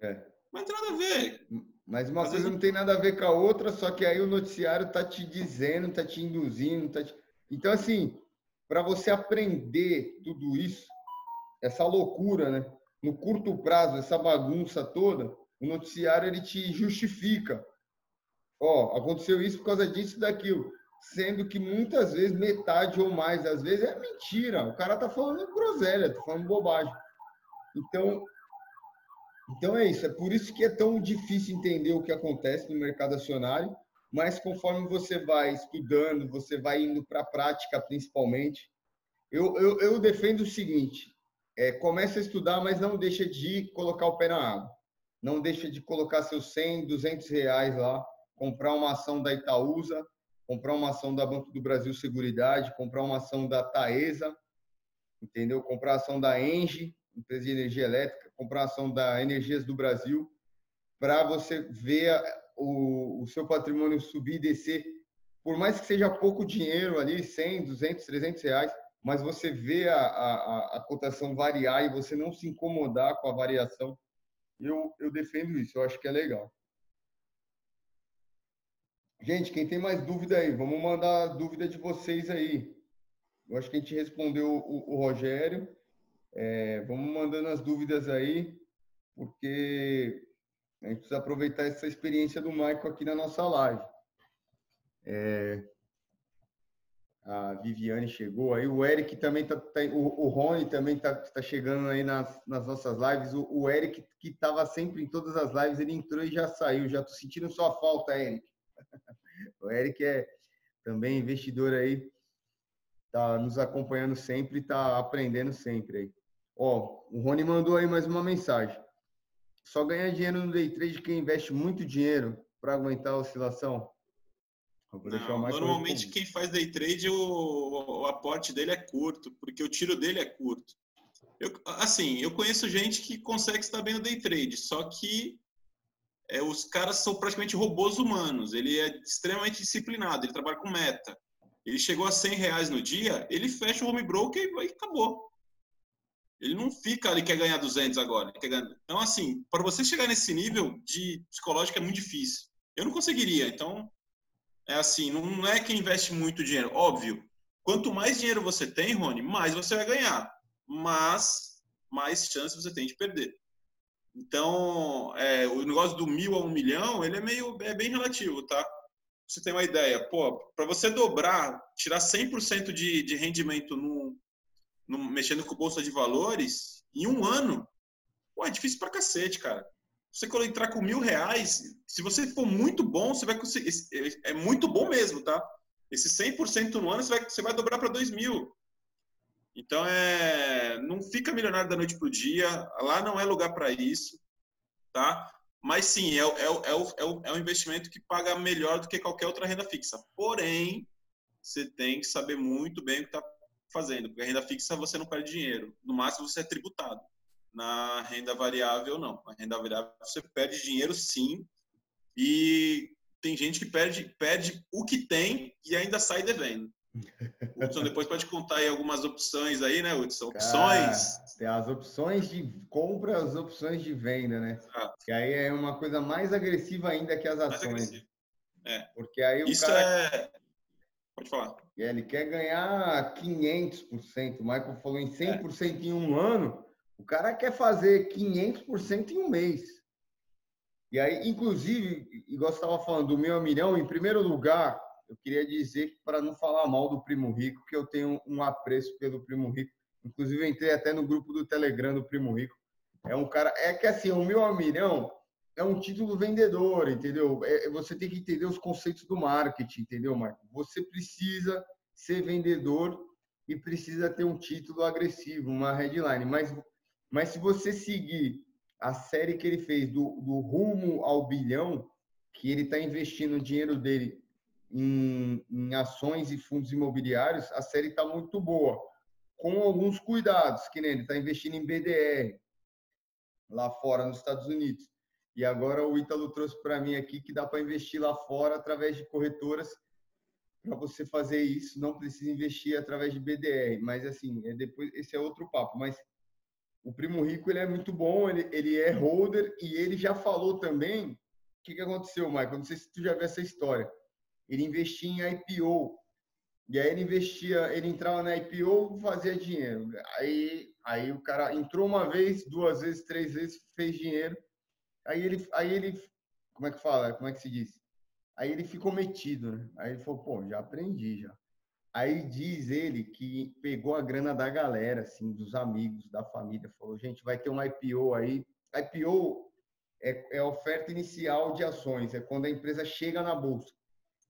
É. Mas não tem nada a ver. Mas uma Às coisa vezes... não tem nada a ver com a outra, só que aí o noticiário tá te dizendo, tá te induzindo, tá te... Então, assim, para você aprender tudo isso, essa loucura, né? No curto prazo, essa bagunça toda, o noticiário ele te justifica. Ó, aconteceu isso por causa disso e daquilo. Sendo que muitas vezes, metade ou mais, às vezes, é mentira. O cara tá falando groselha, tá falando bobagem. Então, então é isso. É por isso que é tão difícil entender o que acontece no mercado acionário. Mas conforme você vai estudando, você vai indo para a prática, principalmente. Eu, eu, eu defendo o seguinte: é, comece a estudar, mas não deixa de colocar o pé na água. Não deixa de colocar seus 100, 200 reais lá comprar uma ação da Itaúsa, comprar uma ação da Banco do Brasil Seguridade, comprar uma ação da Taesa, entendeu? Comprar ação da Engie, empresa de energia elétrica, comprar ação da Energias do Brasil, para você ver o, o seu patrimônio subir e descer, por mais que seja pouco dinheiro ali, 100, 200, 300 reais, mas você vê a, a, a cotação variar e você não se incomodar com a variação, eu, eu defendo isso, eu acho que é legal. Gente, quem tem mais dúvida aí, vamos mandar a dúvida de vocês aí. Eu acho que a gente respondeu o, o Rogério. É, vamos mandando as dúvidas aí, porque a gente precisa aproveitar essa experiência do Michael aqui na nossa live. É, a Viviane chegou aí, o Eric também tá, tá o, o Rony também está tá chegando aí nas, nas nossas lives. O, o Eric, que estava sempre em todas as lives, ele entrou e já saiu. Já estou sentindo sua falta, Eric. O Eric é também investidor aí, tá nos acompanhando sempre, tá aprendendo sempre aí. Ó, o Rony mandou aí mais uma mensagem. Só ganhar dinheiro no day trade quem investe muito dinheiro para aguentar a oscilação? Não, normalmente quem faz day trade, o, o, aporte dele é curto, porque o tiro dele é curto. Eu, assim, eu conheço gente que consegue estar bem no day trade, só que é, os caras são praticamente robôs humanos. Ele é extremamente disciplinado, ele trabalha com meta. Ele chegou a 100 reais no dia, ele fecha o home broker e acabou. Ele não fica ali, quer ganhar 200 agora. Ganhar... Então, assim, para você chegar nesse nível de psicológico é muito difícil. Eu não conseguiria. Então, é assim, não é que investe muito dinheiro. Óbvio, quanto mais dinheiro você tem, Rony, mais você vai ganhar. Mas, mais chance você tem de perder. Então, é, o negócio do mil a um milhão, ele é meio é bem relativo, tá? Você tem uma ideia, pô, para você dobrar, tirar 100% de, de rendimento no, no, mexendo com bolsa de valores, em um ano, pô, é difícil pra cacete, cara. Você entrar com mil reais, se você for muito bom, você vai conseguir. É, é muito bom mesmo, tá? Esse 100% no ano, você vai, você vai dobrar para dois mil. Então, é, não fica milionário da noite para o dia, lá não é lugar para isso, tá? Mas sim, é, é, é, o, é, o, é um investimento que paga melhor do que qualquer outra renda fixa. Porém, você tem que saber muito bem o que está fazendo, porque a renda fixa você não perde dinheiro, no máximo você é tributado. na renda variável, não. Na renda variável você perde dinheiro sim, e tem gente que perde, perde o que tem e ainda sai devendo. Hudson depois pode contar aí algumas opções aí, né, Hudson? Opções. tem as opções de compra, as opções de venda, né? Exato. Que aí é uma coisa mais agressiva ainda que as ações. É. Porque aí o Isso cara... é... Pode falar. Ele quer ganhar 500%. O Michael falou em 100% é. em um ano. O cara quer fazer 500% em um mês. E aí, inclusive, igual você estava falando do meu milhão, em primeiro lugar, eu queria dizer, para não falar mal do Primo Rico, que eu tenho um apreço pelo Primo Rico. Inclusive, entrei até no grupo do Telegram do Primo Rico. É um cara. É que assim, o meu milhão é um título vendedor, entendeu? É, você tem que entender os conceitos do marketing, entendeu, Marco? Você precisa ser vendedor e precisa ter um título agressivo, uma headline. Mas, mas se você seguir a série que ele fez do, do rumo ao bilhão, que ele está investindo o dinheiro dele em, em, ações e fundos imobiliários, a série está muito boa, com alguns cuidados, que nem ele está investindo em BDR lá fora nos Estados Unidos. E agora o Ítalo trouxe para mim aqui que dá para investir lá fora através de corretoras. Para você fazer isso, não precisa investir através de BDR, mas assim, é depois esse é outro papo, mas o Primo Rico ele é muito bom, ele, ele é holder e ele já falou também. O que, que aconteceu, Michael? Não sei se tu já viu essa história. Ele investia em IPO. E aí ele investia, ele entrava na IPO, fazia dinheiro. Aí, aí o cara entrou uma vez, duas vezes, três vezes, fez dinheiro. Aí ele, aí ele, como é que fala? Como é que se diz? Aí ele ficou metido, né? Aí ele falou, pô, já aprendi já. Aí diz ele que pegou a grana da galera, assim, dos amigos, da família, falou, gente, vai ter um IPO aí. IPO é, é oferta inicial de ações, é quando a empresa chega na bolsa.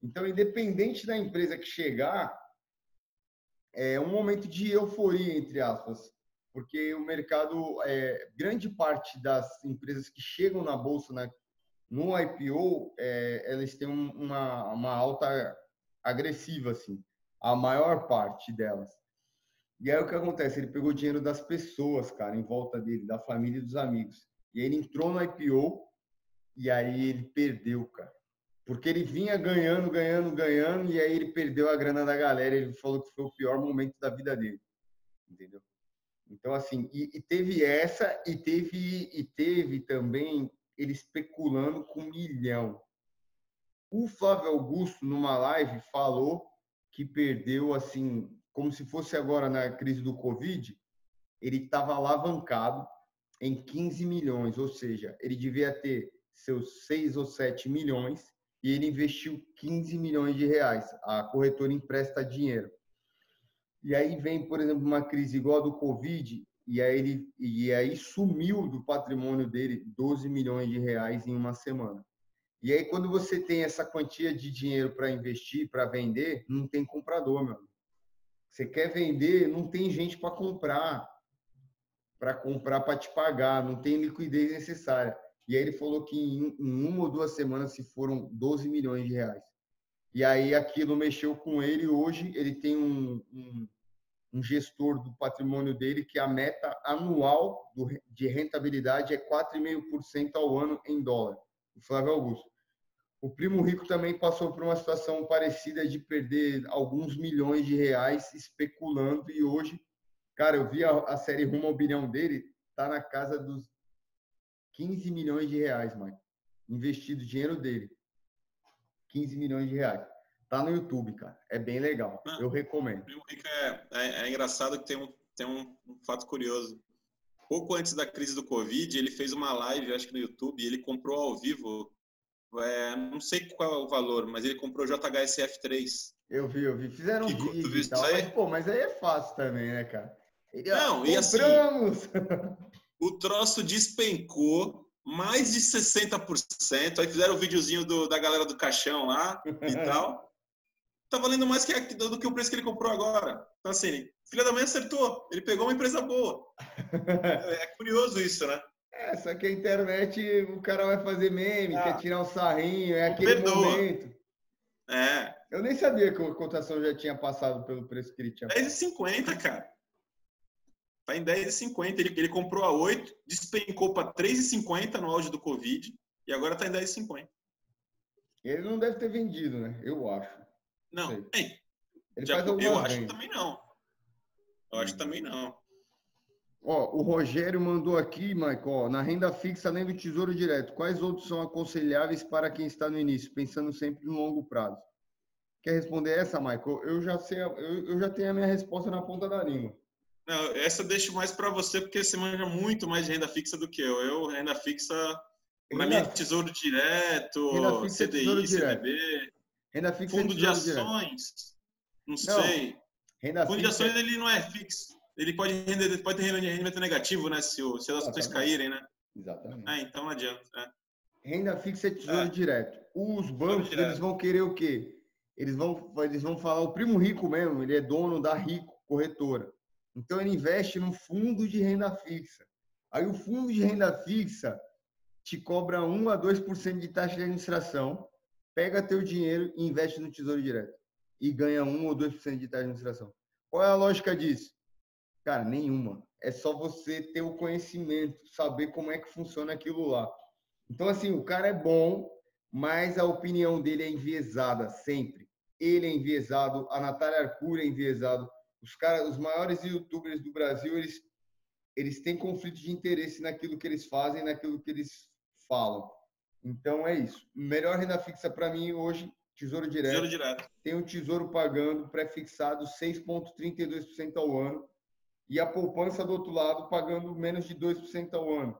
Então, independente da empresa que chegar, é um momento de euforia, entre aspas, porque o mercado, é, grande parte das empresas que chegam na bolsa na, no IPO, é, elas têm uma, uma alta agressiva, assim a maior parte delas. E aí o que acontece? Ele pegou dinheiro das pessoas, cara, em volta dele, da família e dos amigos. E aí ele entrou no IPO e aí ele perdeu, cara. Porque ele vinha ganhando, ganhando, ganhando, e aí ele perdeu a grana da galera. Ele falou que foi o pior momento da vida dele. Entendeu? Então, assim, e, e teve essa, e teve, e teve também ele especulando com um milhão. O Flávio Augusto, numa live, falou que perdeu, assim, como se fosse agora na crise do Covid, ele estava alavancado em 15 milhões, ou seja, ele devia ter seus 6 ou 7 milhões e ele investiu 15 milhões de reais. A corretora empresta dinheiro. E aí vem, por exemplo, uma crise igual a do Covid, e aí, ele, e aí sumiu do patrimônio dele 12 milhões de reais em uma semana. E aí, quando você tem essa quantia de dinheiro para investir, para vender, não tem comprador, meu. Você quer vender, não tem gente para comprar, para comprar para te pagar, não tem liquidez necessária. E aí ele falou que em, em uma ou duas semanas se foram 12 milhões de reais. E aí aquilo mexeu com ele. Hoje ele tem um, um, um gestor do patrimônio dele que a meta anual do, de rentabilidade é 4,5% ao ano em dólar o Flávio Augusto. O primo rico também passou por uma situação parecida de perder alguns milhões de reais especulando e hoje, cara, eu vi a, a série Rumo ao Bilhão dele, tá na casa dos 15 milhões de reais, mãe. Investido dinheiro dele. 15 milhões de reais. Tá no YouTube, cara. É bem legal. Ah, eu recomendo. É, é, é, engraçado que tem, um, tem um, um fato curioso pouco antes da crise do Covid, ele fez uma live, acho que no YouTube, e ele comprou ao vivo, é, não sei qual é o valor, mas ele comprou JHSF3. Eu vi, eu vi. Fizeram um que, vídeo e tal, mas, pô, mas aí é fácil também, né, cara? Ele, não, e assim, o troço despencou mais de 60%, aí fizeram o um videozinho do, da galera do caixão lá e tal. Tá valendo mais que, do que o preço que ele comprou agora. Então, assim, filha da mãe acertou. Ele pegou uma empresa boa. é, é curioso isso, né? É, só que a internet, o cara vai fazer meme, ah, quer tirar um sarrinho, é aquele perdoa. momento. É. Eu nem sabia que a cotação já tinha passado pelo preço que ele tinha. 10,50, cara. Está em 10,50. Ele, ele comprou a 8, despencou para 3,50 no auge do Covid e agora está em 10,50. Ele não deve ter vendido, né? Eu acho. Não, Ei, ele já, faz eu acho que também não. Eu acho que também não. Ó, o Rogério mandou aqui, Michael, na renda fixa além do Tesouro Direto, quais outros são aconselháveis para quem está no início, pensando sempre no longo prazo? Quer responder essa, Michael? Eu já sei, eu, eu já tenho a minha resposta na ponta da língua. Não, essa eu deixo mais para você, porque você manja muito mais de renda fixa do que eu. Eu, renda fixa, para mim, tesouro direto, renda fixa CDI, tesouro CDB. Renda fixa fundo de ações, direto. não, não sei. Renda fundo fixa... de ações, ele não é fixo. Ele pode render, pode ter rendimento negativo, né? Se, o, se as ações caírem, né? Exatamente. Ah, então não adianta. Né? Renda fixa é tesouro é. direto. Os bancos, eles vão querer o quê? Eles vão, eles vão falar, o primo rico mesmo, ele é dono da Rico Corretora. Então ele investe no fundo de renda fixa. Aí o fundo de renda fixa te cobra 1 a 2% de taxa de administração, pega teu dinheiro e investe no Tesouro Direto e ganha 1 ou 2% de taxa de administração. Qual é a lógica disso? Cara, nenhuma. É só você ter o conhecimento, saber como é que funciona aquilo lá. Então, assim, o cara é bom, mas a opinião dele é enviesada sempre. Ele é enviesado, a Natália Arcuri é enviesado, os caras, os maiores youtubers do Brasil, eles, eles têm conflito de interesse naquilo que eles fazem, naquilo que eles falam. Então é isso. Melhor renda fixa para mim hoje, Tesouro Direto. Tesouro Direto. Tem o Tesouro pagando pré-fixado 6,32% ao ano e a poupança do outro lado pagando menos de 2% ao ano.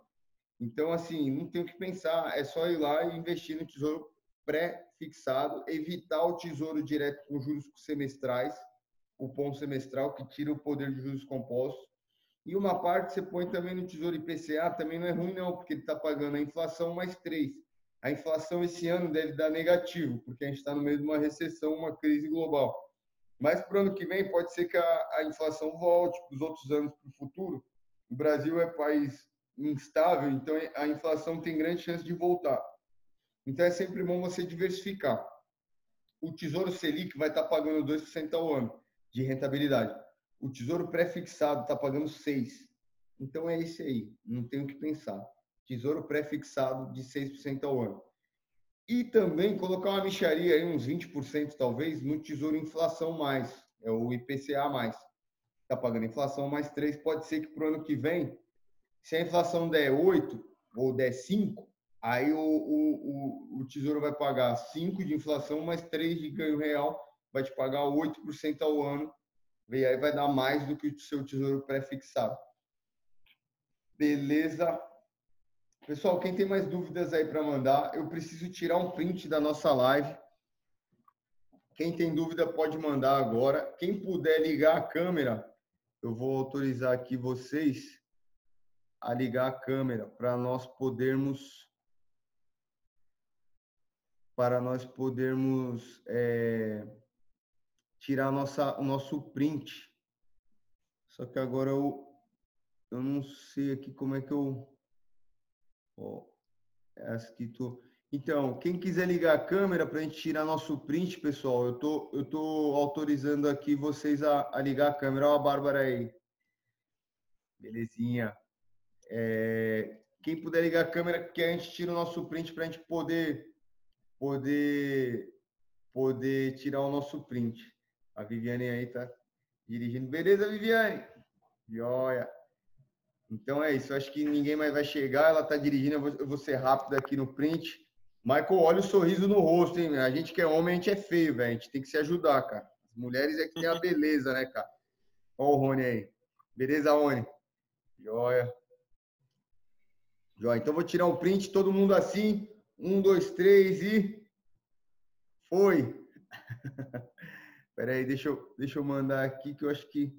Então, assim, não tem o que pensar, é só ir lá e investir no Tesouro pré-fixado, evitar o Tesouro Direto com juros semestrais, cupom semestral que tira o poder de juros compostos. E uma parte você põe também no Tesouro IPCA, também não é ruim não, porque ele está pagando a inflação mais 3. A inflação esse ano deve dar negativo, porque a gente está no meio de uma recessão, uma crise global. Mas para o ano que vem pode ser que a, a inflação volte para os outros anos para o futuro. O Brasil é país instável, então a inflação tem grande chance de voltar. Então é sempre bom você diversificar. O Tesouro Selic vai estar tá pagando 2% ao ano de rentabilidade. O tesouro pré-fixado está pagando 6. Então é esse aí, não tem o que pensar. Tesouro pré-fixado de 6% ao ano. E também colocar uma micharia aí, uns 20% talvez, no tesouro inflação mais, é o IPCA mais. Está pagando inflação mais 3, pode ser que para o ano que vem, se a inflação der 8 ou der 5, aí o, o, o, o tesouro vai pagar 5 de inflação mais 3 de ganho real vai te pagar 8% ao ano, e aí vai dar mais do que o seu tesouro pré-fixado. Beleza? Pessoal, quem tem mais dúvidas aí para mandar, eu preciso tirar um print da nossa live. Quem tem dúvida pode mandar agora. Quem puder ligar a câmera, eu vou autorizar aqui vocês a ligar a câmera para nós podermos para nós podermos é, tirar nossa, o nosso print. Só que agora eu, eu não sei aqui como é que eu. Então, quem quiser ligar a câmera para a gente tirar nosso print, pessoal, eu tô, eu tô autorizando aqui vocês a, a ligar a câmera. Ó, a Bárbara aí. Belezinha. É, quem puder ligar a câmera, que a gente tira o nosso print para a gente poder, poder, poder tirar o nosso print. A Viviane aí tá dirigindo. Beleza, Viviane? Joia. Então é isso. Acho que ninguém mais vai chegar. Ela tá dirigindo. Eu vou, eu vou ser rápido aqui no print. Michael, olha o sorriso no rosto, hein? A gente que é homem, a gente é feio, velho. A gente tem que se ajudar, cara. As mulheres é que tem a beleza, né, cara? Olha o Rony aí. Beleza, Rony? Joia. Joia. Então vou tirar um print, todo mundo assim. Um, dois, três e. Foi! Espera aí, deixa eu, deixa eu mandar aqui que eu acho que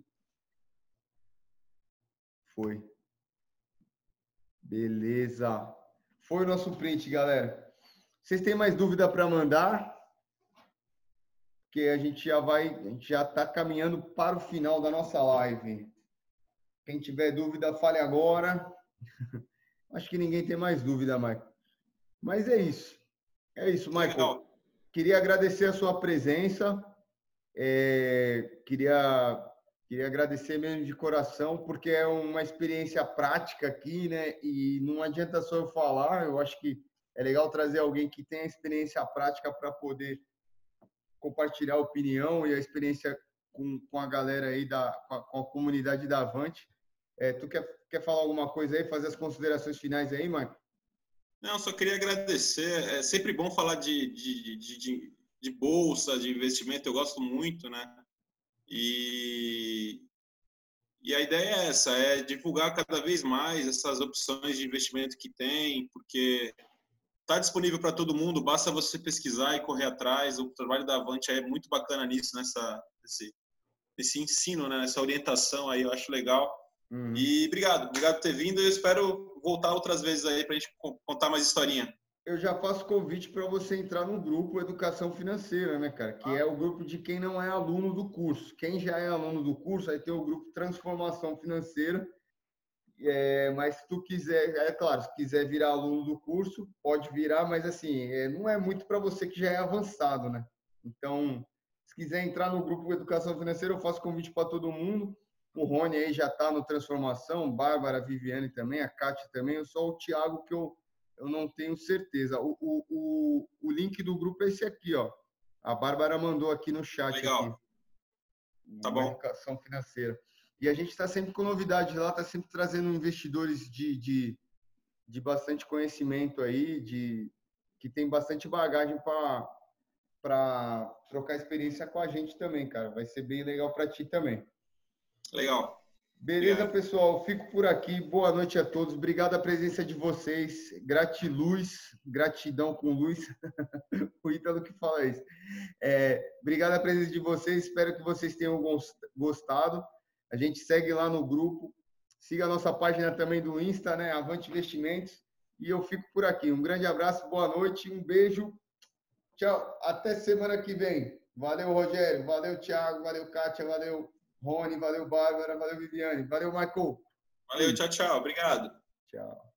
foi. Beleza. Foi o nosso print, galera. Vocês têm mais dúvida para mandar? Porque a gente já vai, a gente já está caminhando para o final da nossa live. Quem tiver dúvida, fale agora. Acho que ninguém tem mais dúvida, Michael. Mas é isso. É isso, Michael. Queria agradecer a sua presença. É, queria Queria agradecer mesmo de coração, porque é uma experiência prática aqui, né? E não adianta só eu falar, eu acho que é legal trazer alguém que tem a experiência prática para poder compartilhar a opinião e a experiência com, com a galera aí, da, com a, com a comunidade da Avante. É, tu quer, quer falar alguma coisa aí, fazer as considerações finais aí, Marco? Não, só queria agradecer. É sempre bom falar de, de, de, de, de bolsa, de investimento, eu gosto muito, né? E, e a ideia é essa, é divulgar cada vez mais essas opções de investimento que tem, porque está disponível para todo mundo, basta você pesquisar e correr atrás. O trabalho da Avante é muito bacana nisso, nessa, nesse, nesse ensino, né? nessa orientação aí, eu acho legal. Uhum. E obrigado, obrigado por ter vindo. Eu espero voltar outras vezes aí para a gente contar mais historinha eu já faço convite para você entrar no grupo Educação Financeira, né, cara? Que é o grupo de quem não é aluno do curso. Quem já é aluno do curso, aí tem o grupo Transformação Financeira. É, mas se tu quiser, é claro, se quiser virar aluno do curso, pode virar, mas assim, é, não é muito para você que já é avançado, né? Então, se quiser entrar no grupo Educação Financeira, eu faço convite para todo mundo. O Rony aí já está no Transformação, Bárbara, Viviane também, a Kátia também. Sou o Thiago que eu eu não tenho certeza. O, o, o, o, link do grupo é esse aqui, ó. A Bárbara mandou aqui no chat. Legal. Aqui, tá bom. Educação financeira. E a gente está sempre com novidades lá, está sempre trazendo investidores de, de, de bastante conhecimento aí, de que tem bastante bagagem para trocar experiência com a gente também, cara. Vai ser bem legal para ti também. Legal. Beleza, pessoal? Fico por aqui. Boa noite a todos. Obrigado a presença de vocês. Gratiluz, gratidão com luz. o Ítalo que fala isso. É, obrigado a presença de vocês. Espero que vocês tenham gostado. A gente segue lá no grupo. Siga a nossa página também do Insta, né? Avante Investimentos. E eu fico por aqui. Um grande abraço, boa noite, um beijo. Tchau. Até semana que vem. Valeu, Rogério. Valeu, Thiago. Valeu, Kátia. Valeu. Rony, valeu, Bárbara, valeu, Viviane, valeu, Michael. Valeu, tchau, tchau. Obrigado. Tchau.